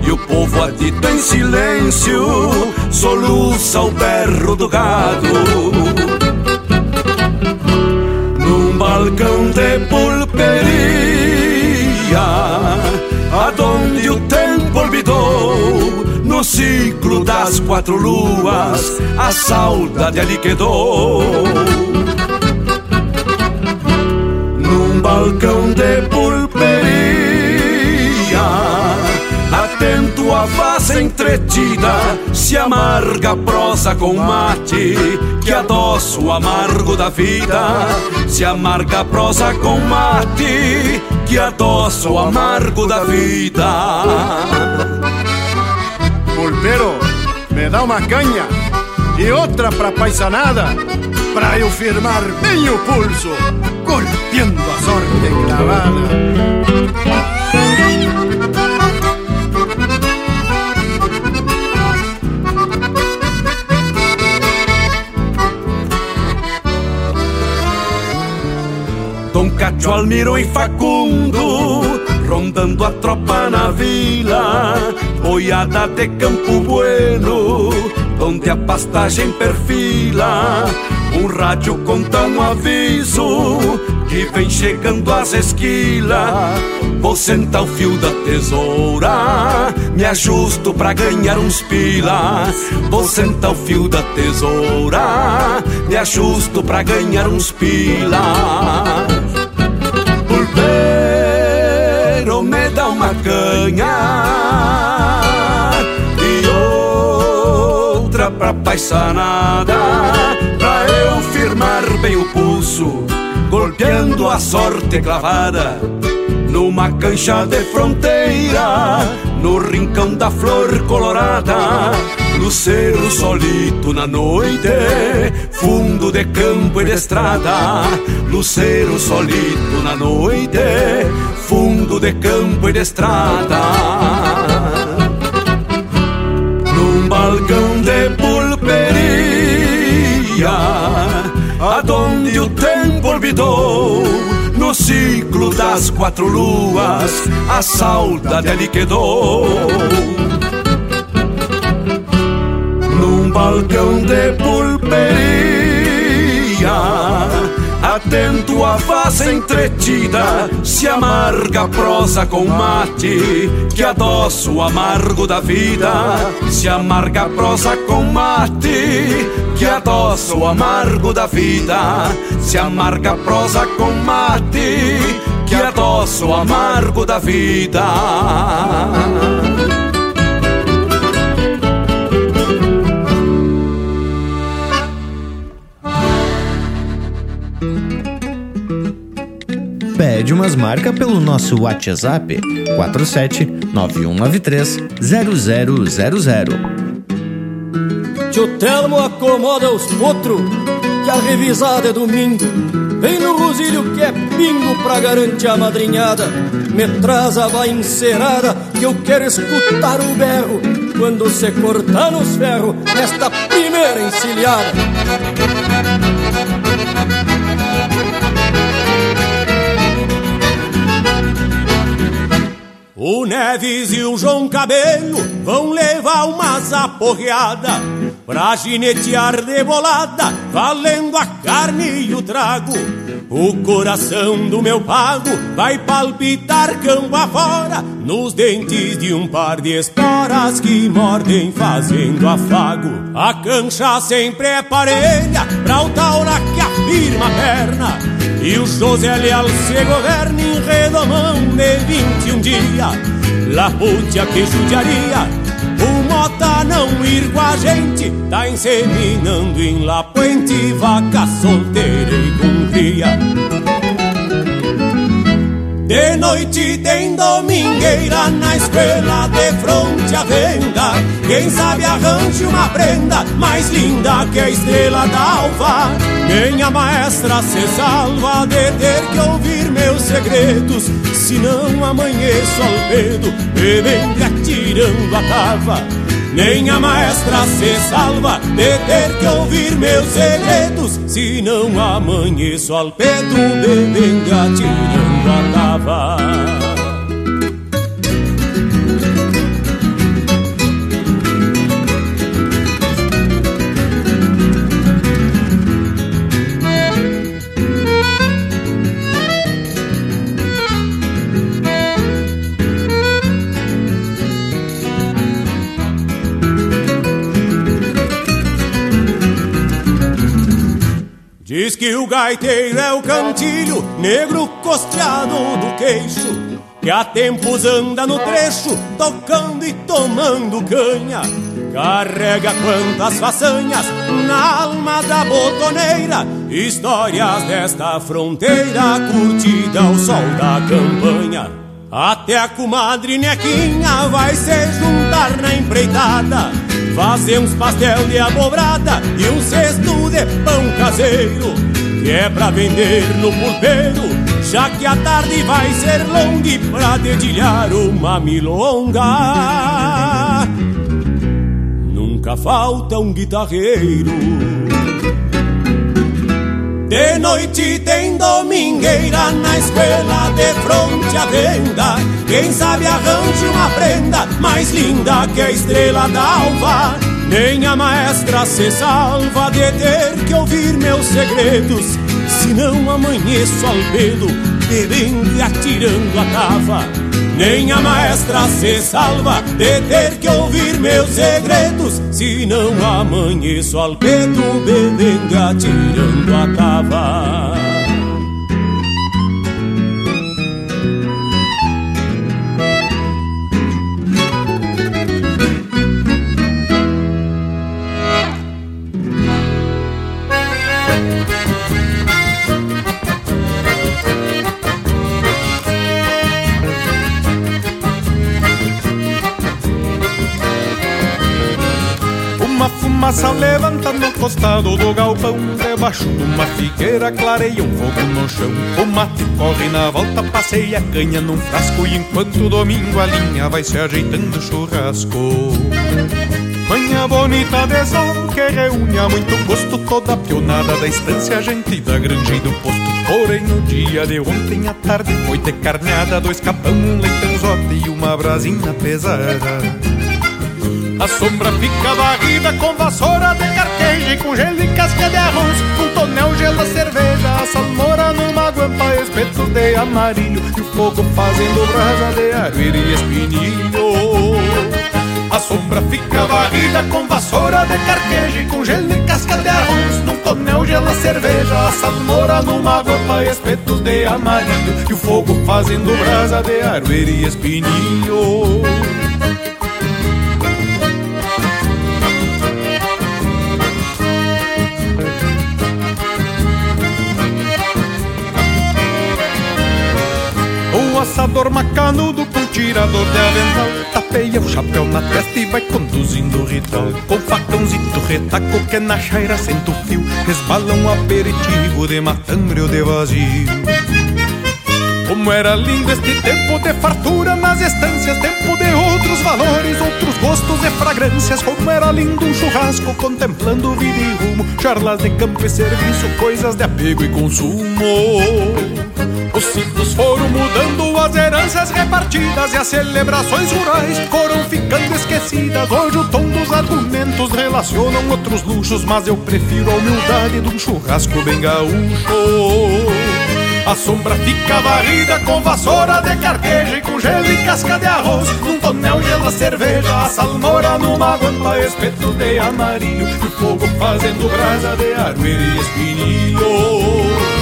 e o povo adito em silêncio soluça o berro do gado. Num balcão de pulperia, no ciclo das quatro luas a saudade ali quedou. Num balcão de pulperia atento à face entretida se amarga a prosa com mate que adoça o amargo da vida. Se amarga a prosa com mate que adoça o amargo da vida Pulpeiro, me dá uma canha e outra pra paisanada, pra eu firmar bem o pulso, golpeando a sorte clavada. Dom Cacho, Almiro e Facundo Rondando a tropa na vila Boiada de Campo Bueno Donde a pastagem perfila Um rádio conta um aviso que vem chegando às esquilas. Vou sentar o fio da tesoura, me ajusto pra ganhar uns pila. Vou sentar o fio da tesoura, me ajusto pra ganhar uns pila. Canha e outra pra paisanada, pra eu firmar bem o pulso, golpeando a sorte clavada. Numa cancha de fronteira, no rincão da flor colorada, Luceiro solito na noite, fundo de campo e de estrada. Luceiro solito na noite, fundo de campo e de estrada. Num balcão de pulperia, aonde o tempo olvidou. No ciclo das quatro luas, a saudade ali quedou. Balcão de pulperia, atento à face entretida, se amarga a prosa com mate, que adoça o amargo da vida. Se amarga a prosa com mate, que adoça o amargo da vida. Se amarga a prosa com mate, que adoça o amargo da vida. Pede umas marcas pelo nosso WhatsApp 47 9193 0000. Tio Telmo acomoda os potros, que a revisada é domingo. Vem no rosilho que é pingo pra garantir a madrinhada. Me traz a encerada, que eu quero escutar o berro. Quando se cortar nos ferros, nesta primeira encilhada. O Neves e o João Cabelo vão levar umas aporreada pra ginetear de bolada, valendo a carne e o trago. O coração do meu pago vai palpitar campo afora, nos dentes de um par de esporas que mordem fazendo afago. A cancha sempre é parelha pra o taura que afirma a perna. E o José Leal se governa em redomão de 21 dias. Laputia que judiaria, o Mota não ir com a gente. Tá inseminando em La Puente, vaca solteira e com cria. De noite tem domingueira na escola de fronte à venda. Quem sabe arranje uma prenda mais linda que a estrela da alva. Minha maestra se salva de ter que ouvir meus segredos. Se não amanheço ao pedo, bebendo atirando a tava. Nem a maestra se salva de ter que ouvir meus segredos Se não amanheço ao pedo, bebendo atirando a tava Diz que o gaiteiro é o cantilho, negro costeado do queixo, que há tempos anda no trecho, tocando e tomando canha. Carrega quantas façanhas na alma da botoneira, histórias desta fronteira, curtida ao sol da campanha. Até a comadre Nequinha vai se juntar na empreitada Fazer uns pastel de abobrada e um cesto de pão caseiro Que é pra vender no pulpeiro Já que a tarde vai ser longa pra dedilhar uma milonga. Nunca falta um guitarreiro de noite tem domingueira na escola de fronte à venda. Quem sabe arranje uma prenda mais linda que a estrela da alva. Nem a maestra se salva de ter que ouvir meus segredos Se não amanheço ao pelo, bebendo e atirando a tava Nem a maestra se salva de ter que ouvir meus segredos Se não amanheço ao pelo, bebendo e atirando a tava costado do galpão Debaixo de uma figueira clareia um fogo no chão. O mate corre na volta, passeia a canha num frasco E enquanto domingo a linha vai se ajeitando churrasco. Manhã bonita de sol que reúne a muito gosto Toda a pionada da estância, gente da granja e do posto. Porém no dia de ontem à tarde foi ter carneada Dois capão, um leitãozote e uma brasina pesada a sombra fica varrida com vassoura de carqueja e com gelo e casca de arroz. Um tonel, gelo, cerveja, a salmoura numa guampa, espetos de amarilho. E o fogo fazendo brasa de arueira e espinilho. A sombra fica varrida com vassoura de carqueja e com gelo e casca de arroz. Num tonel, gelo, cerveja, a salmoura numa guampa, espetos de amarilho. E o fogo fazendo brasa de arueira e espinilho. Caçador macanudo com tirador de avental Tapeia o chapéu na testa e vai conduzindo o ritual Com facãozito retaco que na chaira senta o fio Resbala um aperitivo de matambre ou de vazio como era lindo este tempo de fartura nas estâncias, tempo de outros valores, outros gostos e fragrâncias. Como era lindo um churrasco contemplando vida e rumo, charlas de campo e serviço, coisas de apego e consumo. Os ciclos foram mudando, as heranças repartidas e as celebrações rurais foram ficando esquecidas. Hoje o tom dos argumentos relacionam outros luxos, mas eu prefiro a humildade de um churrasco bem gaúcho. A sombra fica varrida com vassoura de carqueja e com gelo e casca de arroz. Num tonel gela cerveja, a salmoura numa guampa, espeto de amarillo. E o fogo fazendo brasa de aroeira e espinilho.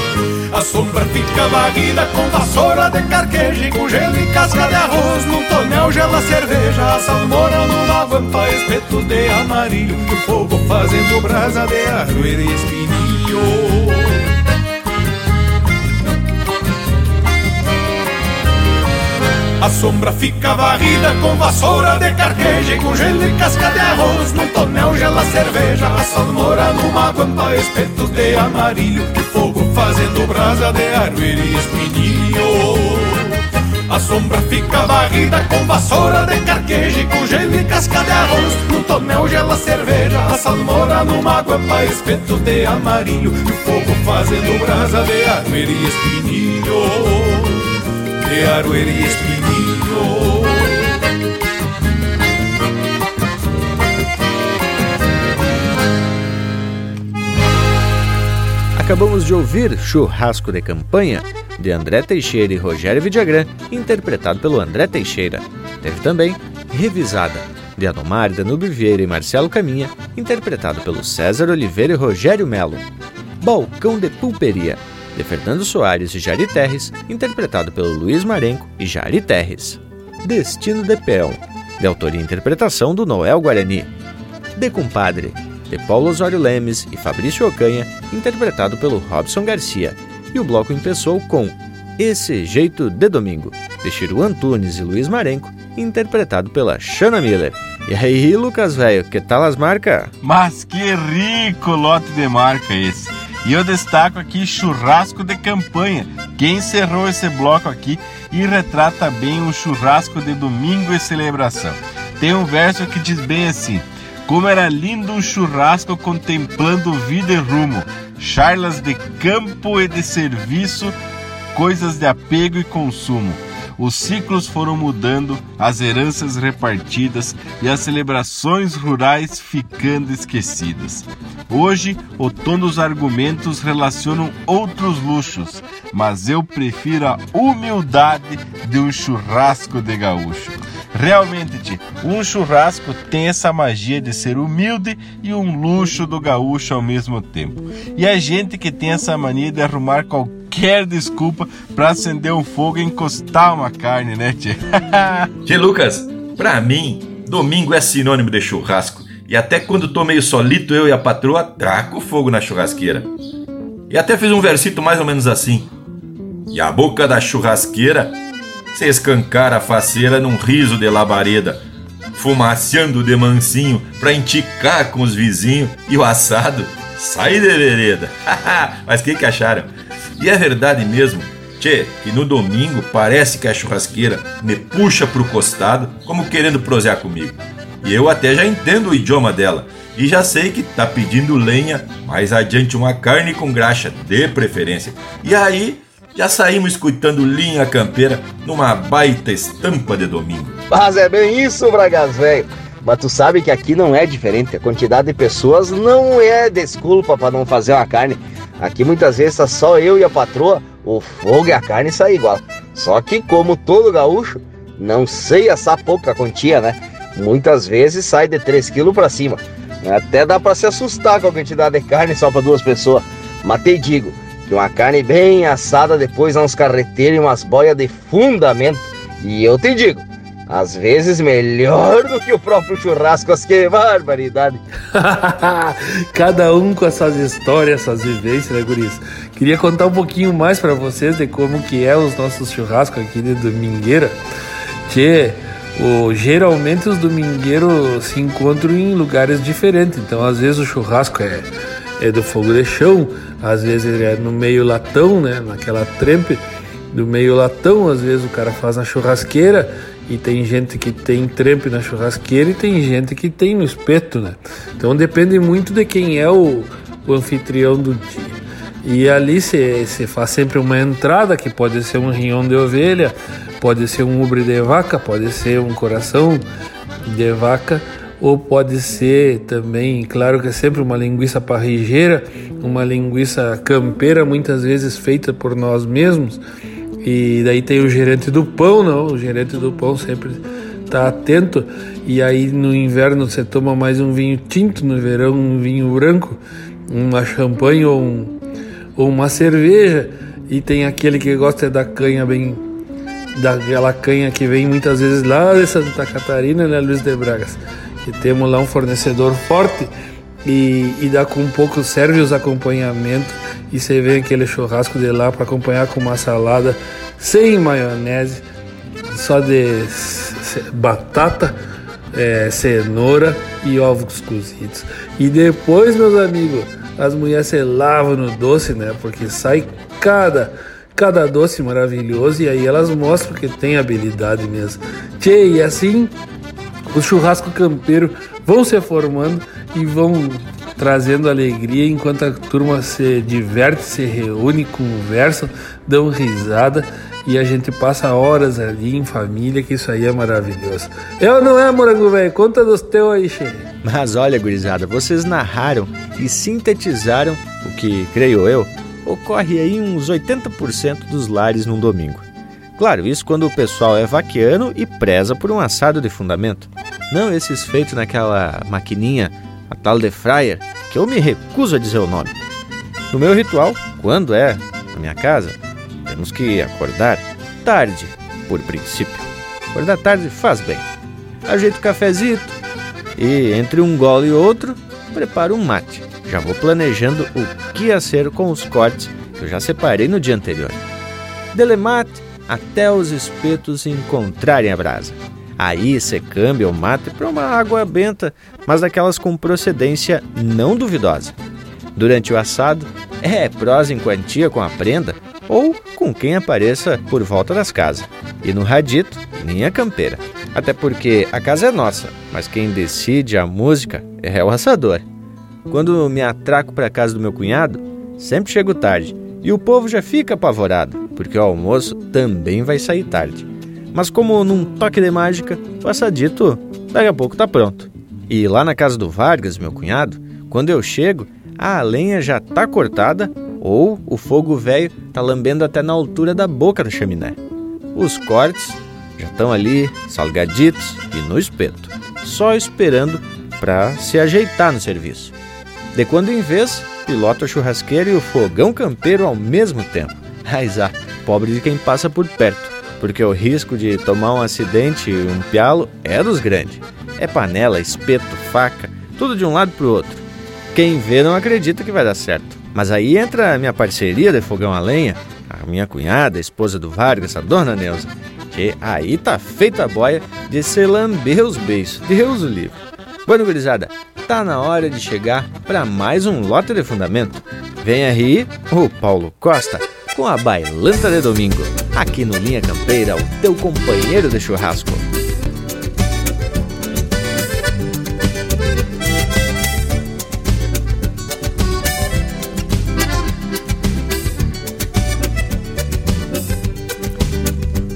A sombra fica varrida com vassoura de carqueja e com gelo e casca de arroz. Num tonel gela cerveja, a salmoura numa guampa, espeto de amarillo. O fogo fazendo brasa de arroeira e espinilho. A sombra fica varrida com vassoura de carqueja e com gelo e casca de arroz. Num tonel gela cerveja, a salmoura numa guampa, espetos de amarillo. Que fogo fazendo brasa de aroeira e espinilho. A sombra fica varrida com vassoura de carqueja e com gelo e casca de arroz. No tonel gela cerveja, a salmoura numa guampa, espetos de amarillo. E o fogo fazendo brasa de aroeira e espinilho. De aroeira e espinilho. Acabamos de ouvir Churrasco de Campanha, de André Teixeira e Rogério Vidagrã, interpretado pelo André Teixeira. Teve também Revisada, de Anomar, Danúbio Vieira e Marcelo Caminha, interpretado pelo César Oliveira e Rogério Melo. Balcão de Pulperia, de Fernando Soares e Jari Terres, interpretado pelo Luiz Marenco e Jari Terres. Destino de Peão, de autoria e interpretação do Noel Guarani. De Compadre, de Paulo Osório Lemes e Fabrício Ocanha, interpretado pelo Robson Garcia. E o bloco empeçou com Esse Jeito de Domingo, de Chiru Antunes e Luiz Marenco, interpretado pela Shana Miller. E aí, Lucas, velho, que tal as marcas? Mas que rico lote de marca esse! E eu destaco aqui Churrasco de Campanha, que encerrou esse bloco aqui e retrata bem um churrasco de domingo e celebração. Tem um verso que diz bem assim: como era lindo um churrasco contemplando vida e rumo, charlas de campo e de serviço, coisas de apego e consumo. Os ciclos foram mudando, as heranças repartidas e as celebrações rurais ficando esquecidas. Hoje, o tom dos argumentos relacionam outros luxos, mas eu prefiro a humildade de um churrasco de gaúcho. Realmente, tio, um churrasco tem essa magia de ser humilde e um luxo do gaúcho ao mesmo tempo. E a gente que tem essa mania de arrumar qualquer desculpa para acender um fogo e encostar uma carne, né, tio? tio Lucas, pra mim, domingo é sinônimo de churrasco. E até quando tô meio solito, eu e a patroa traco fogo na churrasqueira. E até fiz um versito mais ou menos assim. E a boca da churrasqueira se escancara a faceira num riso de labareda, fumaciando de mansinho pra enticar com os vizinhos e o assado sai de vereda. Mas que que acharam? E é verdade mesmo, tchê, que no domingo parece que a churrasqueira me puxa pro costado como querendo prosear comigo. E eu até já entendo o idioma dela. E já sei que tá pedindo lenha, mais adiante uma carne com graxa, de preferência. E aí já saímos escutando linha campeira numa baita estampa de domingo. Mas é bem isso, Bragas, velho. Mas tu sabe que aqui não é diferente. A quantidade de pessoas não é desculpa para não fazer uma carne. Aqui muitas vezes tá só eu e a patroa, o fogo e a carne saem igual. Só que como todo gaúcho, não sei assar pouca quantia, né? muitas vezes sai de 3 kg para cima. Até dá para se assustar com a quantidade de carne só para duas pessoas. Mas digo que uma carne bem assada depois uns carreteiros e umas boias de fundamento. E eu te digo, às vezes melhor do que o próprio churrasco, as que barbaridade. Cada um com as suas histórias, suas vivências, né, guris? Queria contar um pouquinho mais para vocês de como que é os nossos churrascos aqui de Domingueira. Que o, geralmente os domingueiros se encontram em lugares diferentes, então às vezes o churrasco é, é do fogo de chão, às vezes é no meio latão, né, naquela trempe do meio latão, às vezes o cara faz na churrasqueira e tem gente que tem trempe na churrasqueira e tem gente que tem no espeto, né? Então depende muito de quem é o, o anfitrião do dia. E ali se faz sempre uma entrada que pode ser um rinhão de ovelha, pode ser um ubre de vaca, pode ser um coração de vaca, ou pode ser também, claro que é sempre uma linguiça parrigeira, uma linguiça campeira, muitas vezes feita por nós mesmos. E daí tem o gerente do pão, não? O gerente do pão sempre está atento. E aí no inverno você toma mais um vinho tinto, no verão um vinho branco, uma champanhe ou um ou uma cerveja e tem aquele que gosta da canha bem daquela canha que vem muitas vezes lá de Santa Catarina, né, Luiz de Bragas. Temos lá um fornecedor forte e, e dá com um pouco serve os acompanhamentos e você vê aquele churrasco de lá para acompanhar com uma salada sem maionese, só de batata, é, cenoura e ovos cozidos. E depois, meus amigos, as mulheres se lavam no doce, né? Porque sai cada cada doce maravilhoso e aí elas mostram que tem habilidade mesmo. Tchê, e assim os churrasco campeiro vão se formando e vão trazendo alegria enquanto a turma se diverte, se reúne, conversa, dão risada e a gente passa horas ali em família, que isso aí é maravilhoso. Eu não é, morango velho? Conta dos teus aí, chefe. Mas olha, gurizada, vocês narraram e sintetizaram o que, creio eu, ocorre aí uns 80% dos lares num domingo. Claro, isso quando o pessoal é vaquiano e preza por um assado de fundamento. Não esses feitos naquela maquininha, a tal de fryer, que eu me recuso a dizer o nome. No meu ritual, quando é na minha casa, temos que acordar tarde, por princípio. Acordar tarde faz bem. Ajeito o cafezito e, entre um gole e outro, preparo um mate. Já vou planejando o que ia ser com os cortes que eu já separei no dia anterior. Delemate até os espetos encontrarem a brasa. Aí você cambia o mate para uma água benta, mas daquelas com procedência não duvidosa. Durante o assado, é prosa em quantia com a prenda ou com quem apareça por volta das casas. E no radito, linha campeira. Até porque a casa é nossa, mas quem decide a música é o assador. Quando me atraco para a casa do meu cunhado, sempre chego tarde e o povo já fica apavorado, porque o almoço também vai sair tarde. Mas como num toque de mágica, o assadito daqui a pouco tá pronto. E lá na casa do Vargas, meu cunhado, quando eu chego, a lenha já tá cortada ou o fogo velho tá lambendo até na altura da boca da chaminé. Os cortes já estão ali, salgaditos e no espeto, só esperando para se ajeitar no serviço. De quando em vez, piloto a churrasqueira e o fogão campeiro ao mesmo tempo. Mas ah, pobre de quem passa por perto, porque o risco de tomar um acidente e um pialo é dos grandes. É panela, espeto, faca, tudo de um lado pro outro. Quem vê não acredita que vai dar certo. Mas aí entra a minha parceria de fogão a lenha, a minha cunhada, a esposa do Vargas, a dona Neuza. Que aí tá feita a boia de se lamber os beijos. Deus o livre. Bueno, gurizada, tá na hora de chegar para mais um lote de fundamento. Vem aí o Paulo Costa com a Bailanta de Domingo, aqui no Linha Campeira, o teu companheiro de churrasco.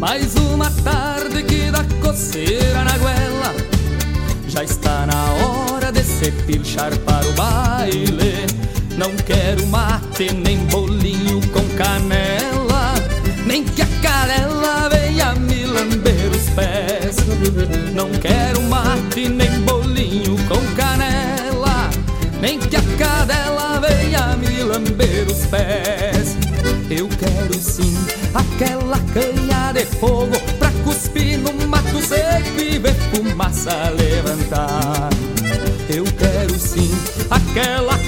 Mais uma tarde que dá coceira na goela Já está na hora de se pilchar para o baile. Não quero mate nem canela Nem que a canela venha me lamber os pés. Não quero mate nem bolinho com canela Nem que a cadela venha me lamber os pés. Eu quero sim aquela canha de fogo Pra cuspir no mato seco e ver fumaça levantar. Eu quero sim aquela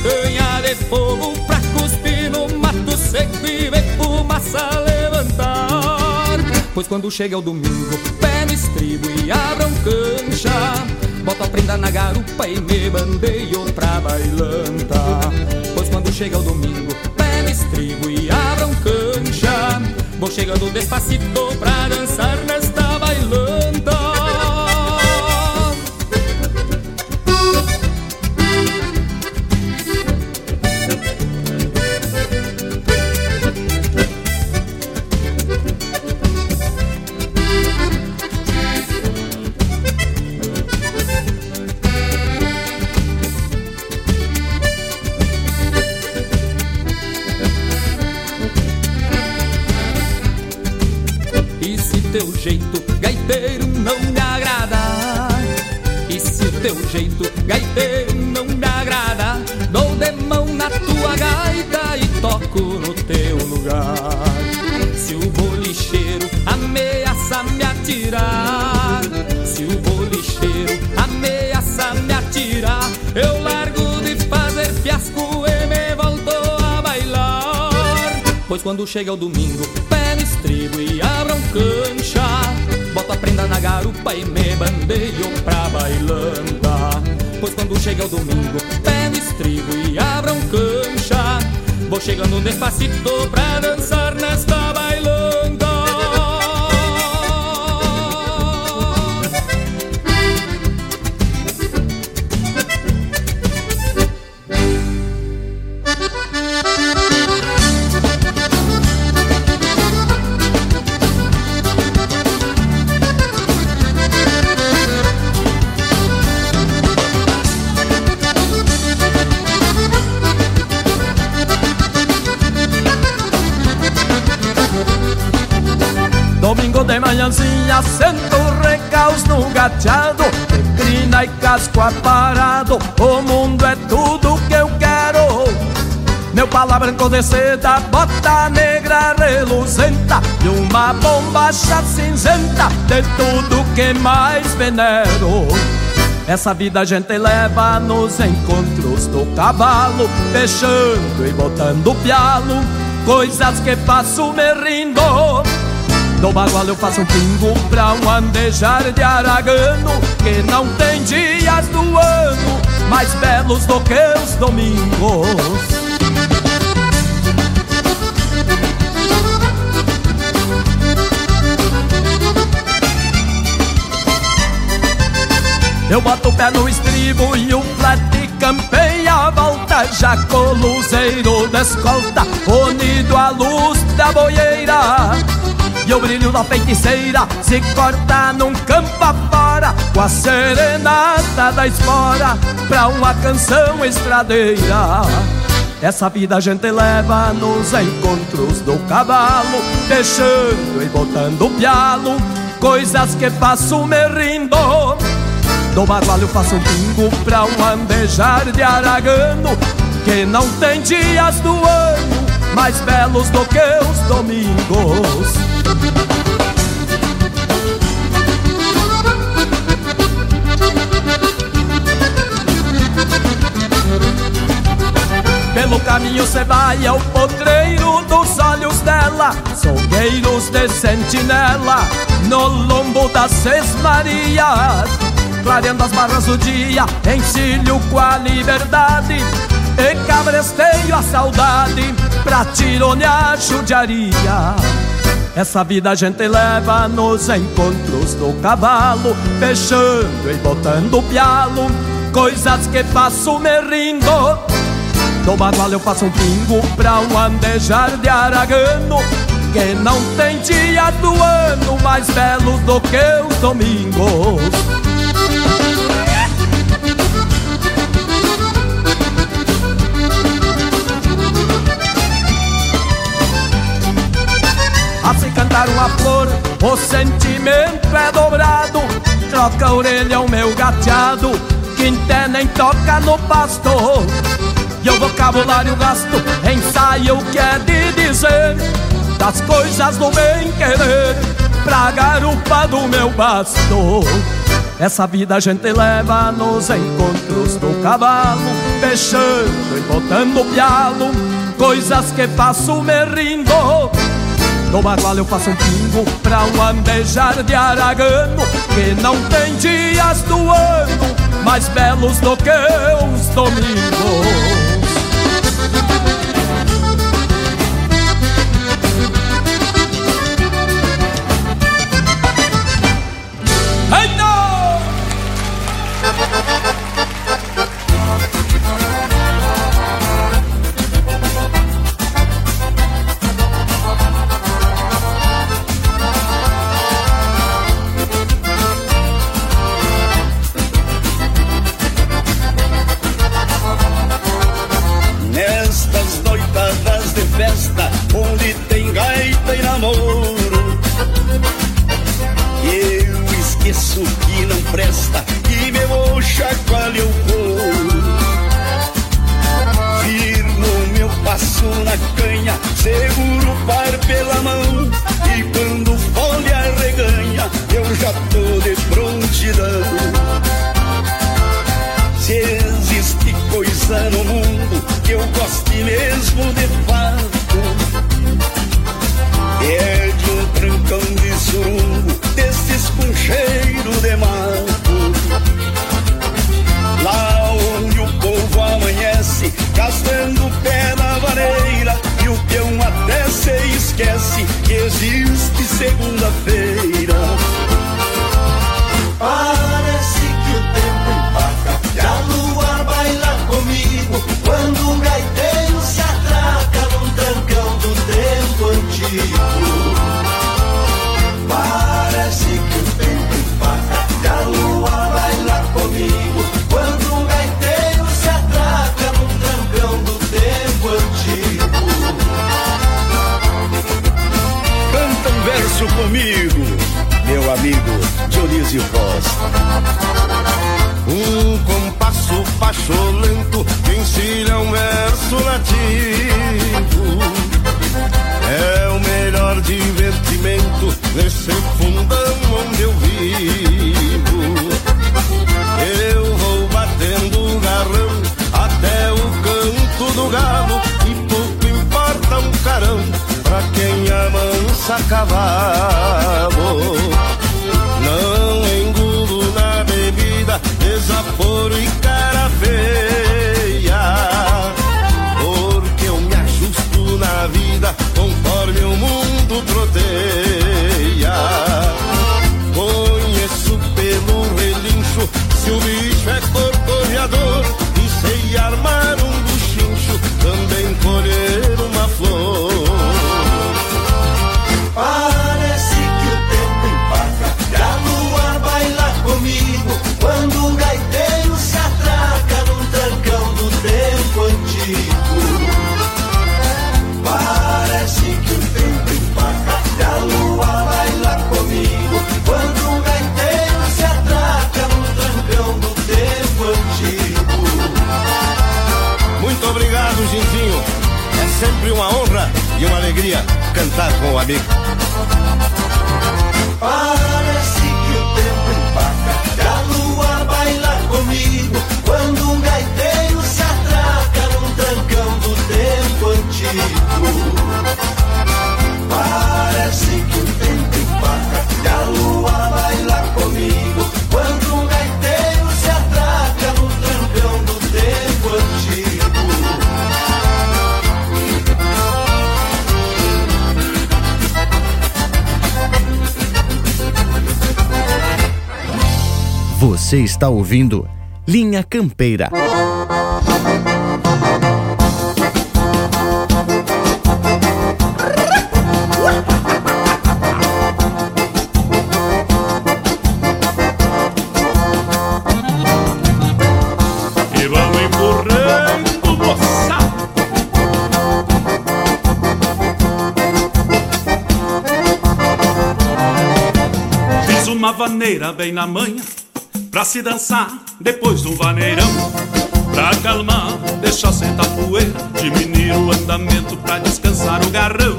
fumaça levantar. Pois quando chega o domingo, pé no estribo e abram cancha. Boto a prenda na garupa e me bandeio pra bailanta. Pois quando chega o domingo, pé no estribo e abram cancha. Vou chegando despacito pra dançar Se o bolicheiro ameaça me atirar Eu largo de fazer fiasco e me volto a bailar. Pois quando chega o domingo, pé no estribo e abram cancha. Boto a prenda na garupa e me bandeio pra bailanta. Pois quando chega o domingo, pé no estribo e abram cancha. Vou chegando despacito pra dançar nesta bailanta gateado Crina e casco aparado. O mundo é tudo que eu quero. Meu pala branco de seda Bota negra reluzenta. E uma bombacha cinzenta De tudo que mais venero. Essa vida a gente leva nos encontros do cavalo, fechando e botando pialo, coisas que faço me rindo. Do bagual eu faço um pingo pra um andejar de aragano Que não tem dias do ano mais belos do que os domingos. Eu boto o pé no estribo e o flat campeia a volta Já com da escolta Unido à luz da boieira E o brilho da feiticeira se corta num campo afora Com a serenata da espora Pra uma canção estradeira. Essa vida a gente leva nos encontros do cavalo Deixando e botando o pialo Coisas que faço me rindo. Do bagual eu faço um pingo pra um andejar de aragano Que não tem dias do ano mais belos do que os domingos Pelo caminho cê vai ao potreiro dos olhos dela Solgueiros de sentinela no lombo das Seis Marias Clareando as barras do dia, encilho com a liberdade E cabresteio a saudade pra tironear judiaria essa vida a gente leva nos encontros do cavalo, fechando e botando pialo, coisas que faço me rindo. Do bagual eu faço um pingo pra um andejar de aragano Que não tem dia do ano mais belos do que os domingos Cantar uma flor, o sentimento é dobrado. Troca a orelha o meu gateado, quinté nem toca no pasto. E o vocabulário gasto ensaio o que é de dizer. Das coisas do bem querer Pra garupa do meu basto. Essa vida a gente leva nos encontros do cavalo. Fechando e botando pialo. Coisas que faço me rindo no bagual eu faço um pingo pra um andejar de aragano Que não tem dias do ano mais belos do que os domingos amigo. Você está ouvindo Linha Campeira. E vamos empurrando, moça. Fiz uma vaneira bem na manhã Pra se dançar depois do vaneirão. Pra acalmar, deixar sentar poeira. Diminuir o andamento pra descansar o garrão.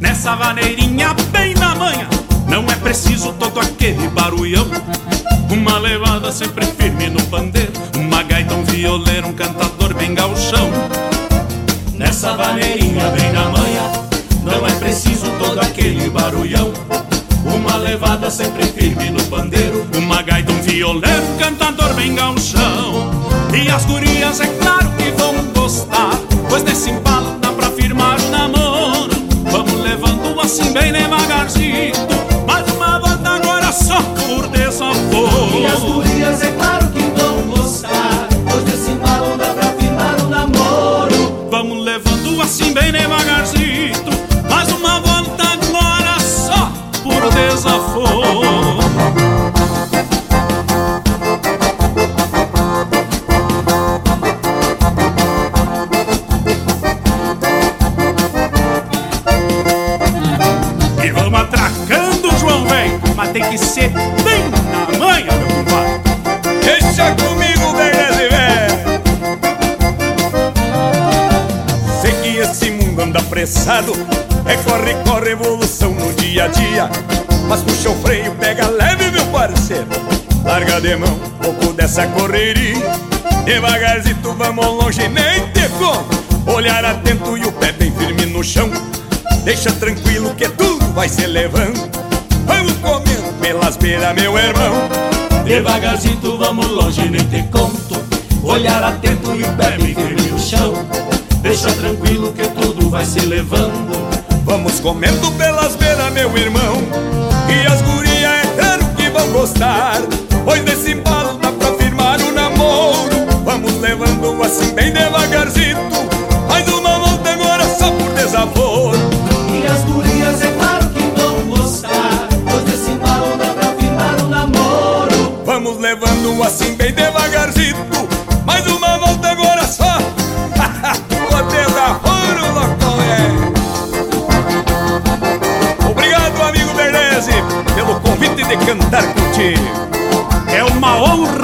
Nessa vaneirinha bem na manhã Não é preciso todo aquele barulhão. Uma levada sempre firme no pandeiro. Uma gaita, um violeiro, um cantador bem gauchão. Nessa vaneirinha bem na manhã Não é preciso todo aquele barulhão uma levada sempre firme no pandeiro. Uma gaita, um violeiro, cantador bem gauchão E as gurias é claro que vão gostar Pois nesse embalo dá pra firmar o namoro Vamos levando assim bem devagarzinho corre, corre, evolução no dia a dia. Mas puxa o freio, pega leve, meu parceiro? Larga de mão, pouco dessa correria. Devagarzito, vamos longe, nem te conto Olhar atento e o pé bem firme no chão. Deixa tranquilo que tudo vai se levando. Vamos comendo pelas beiras, meu irmão. Devagarzinho vamos longe, nem te conto. Olhar atento e o pé bem firme no chão. Deixa tranquilo que tudo vai se levando Vamos comendo pelas beiras, meu irmão. E as gurias é claro que vão gostar. Pois nesse embalo dá pra firmar o namoro. Vamos levando assim bem devagarzinho. Mais uma volta agora só por desaforo. E as gurias é claro que vão gostar. Pois desse embalo dá pra firmar o namoro. Vamos levando assim bem devagarzinho cantar contigo. É uma honra,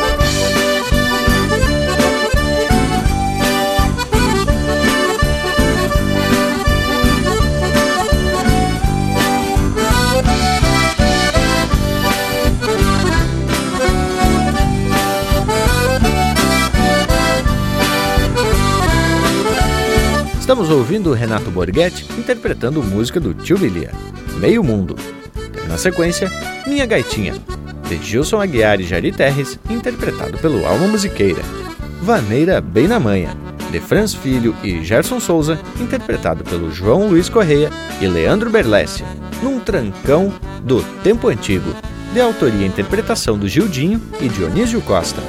Estamos ouvindo Renato Borghetti interpretando música do Tio Bilia, Meio Mundo. Na sequência, Minha Gaitinha, de Gilson Aguiar e Jari Terres, interpretado pelo Alma Musiqueira. Vaneira Bem na Manha, de Franz Filho e Gerson Souza, interpretado pelo João Luiz Correia e Leandro Berlessi, num trancão do Tempo Antigo, de autoria e interpretação do Gildinho e Dionísio Costa.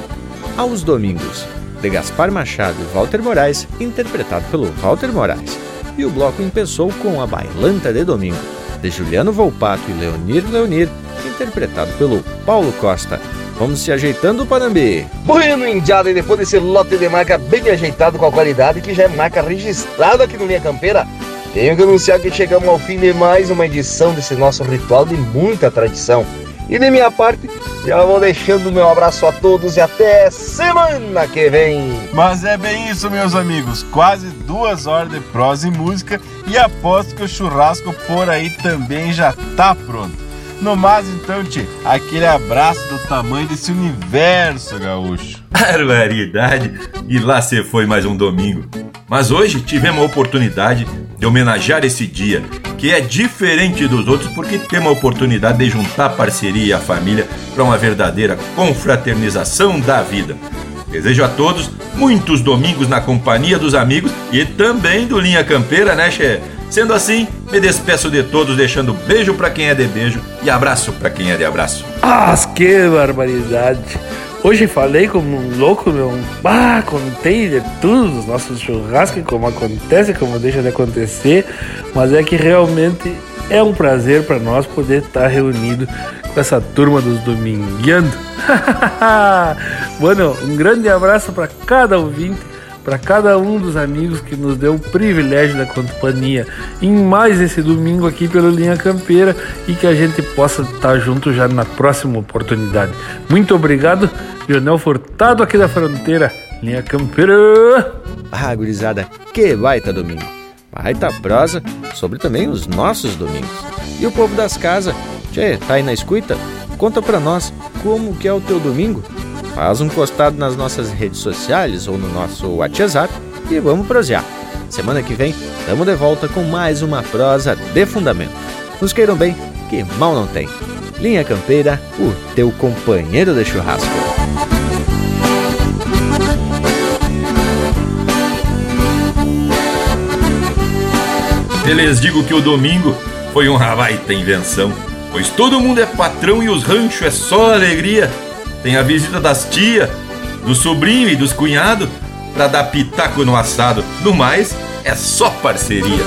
Aos domingos, de Gaspar Machado e Walter Moraes, interpretado pelo Walter Moraes. E o bloco empeçou com a Bailanta de Domingo, de Juliano Volpato e Leonir Leonir, interpretado pelo Paulo Costa. Vamos se ajeitando, Panambi. Bueno, Indiada, e depois desse lote de marca bem ajeitado com a qualidade, que já é marca registrada aqui no Linha Campeira, tenho que anunciar que chegamos ao fim de mais uma edição desse nosso ritual de muita tradição. E de minha parte, já vou deixando meu abraço a todos e até semana que vem. Mas é bem isso, meus amigos. Quase duas horas de prosa e música e aposto que o churrasco por aí também já tá pronto. No mais, então, tio, aquele abraço do tamanho desse universo, gaúcho. Barbaridade! E lá se foi mais um domingo. Mas hoje tivemos a oportunidade de homenagear esse dia, que é diferente dos outros porque temos a oportunidade de juntar a parceria e a família para uma verdadeira confraternização da vida. Desejo a todos muitos domingos na companhia dos amigos e também do Linha Campeira, né, Che? Sendo assim, me despeço de todos, deixando beijo para quem é de beijo e abraço para quem é de abraço. Ah, que barbaridade! Hoje falei como um louco, meu. Ah, contei de tudo dos nossos churrascos, como acontece, como deixa de acontecer, mas é que realmente é um prazer para nós poder estar reunido com essa turma dos domingueando. bueno, um grande abraço para cada ouvinte, para cada um dos amigos que nos deu o privilégio da companhia em mais esse domingo aqui pelo Linha Campeira e que a gente possa estar junto já na próxima oportunidade. Muito obrigado, Lionel Furtado aqui da fronteira, Linha Campeira. Ah, gurizada, que baita domingo. baita prosa sobre também os nossos domingos. E o povo das casas, tchê, tá aí na escuta? Conta pra nós como que é o teu domingo. Faz um costado nas nossas redes sociais ou no nosso WhatsApp e vamos prosear. Semana que vem, estamos de volta com mais uma prosa de fundamento. Nos queiram bem, que mal não tem. Linha Campeira, o teu companheiro de churrasco. Eles digo que o domingo foi uma baita invenção, pois todo mundo é patrão e os ranchos é só alegria. Tem a visita das tia, do sobrinho e dos cunhados para dar pitaco no assado. No mais, é só parceria.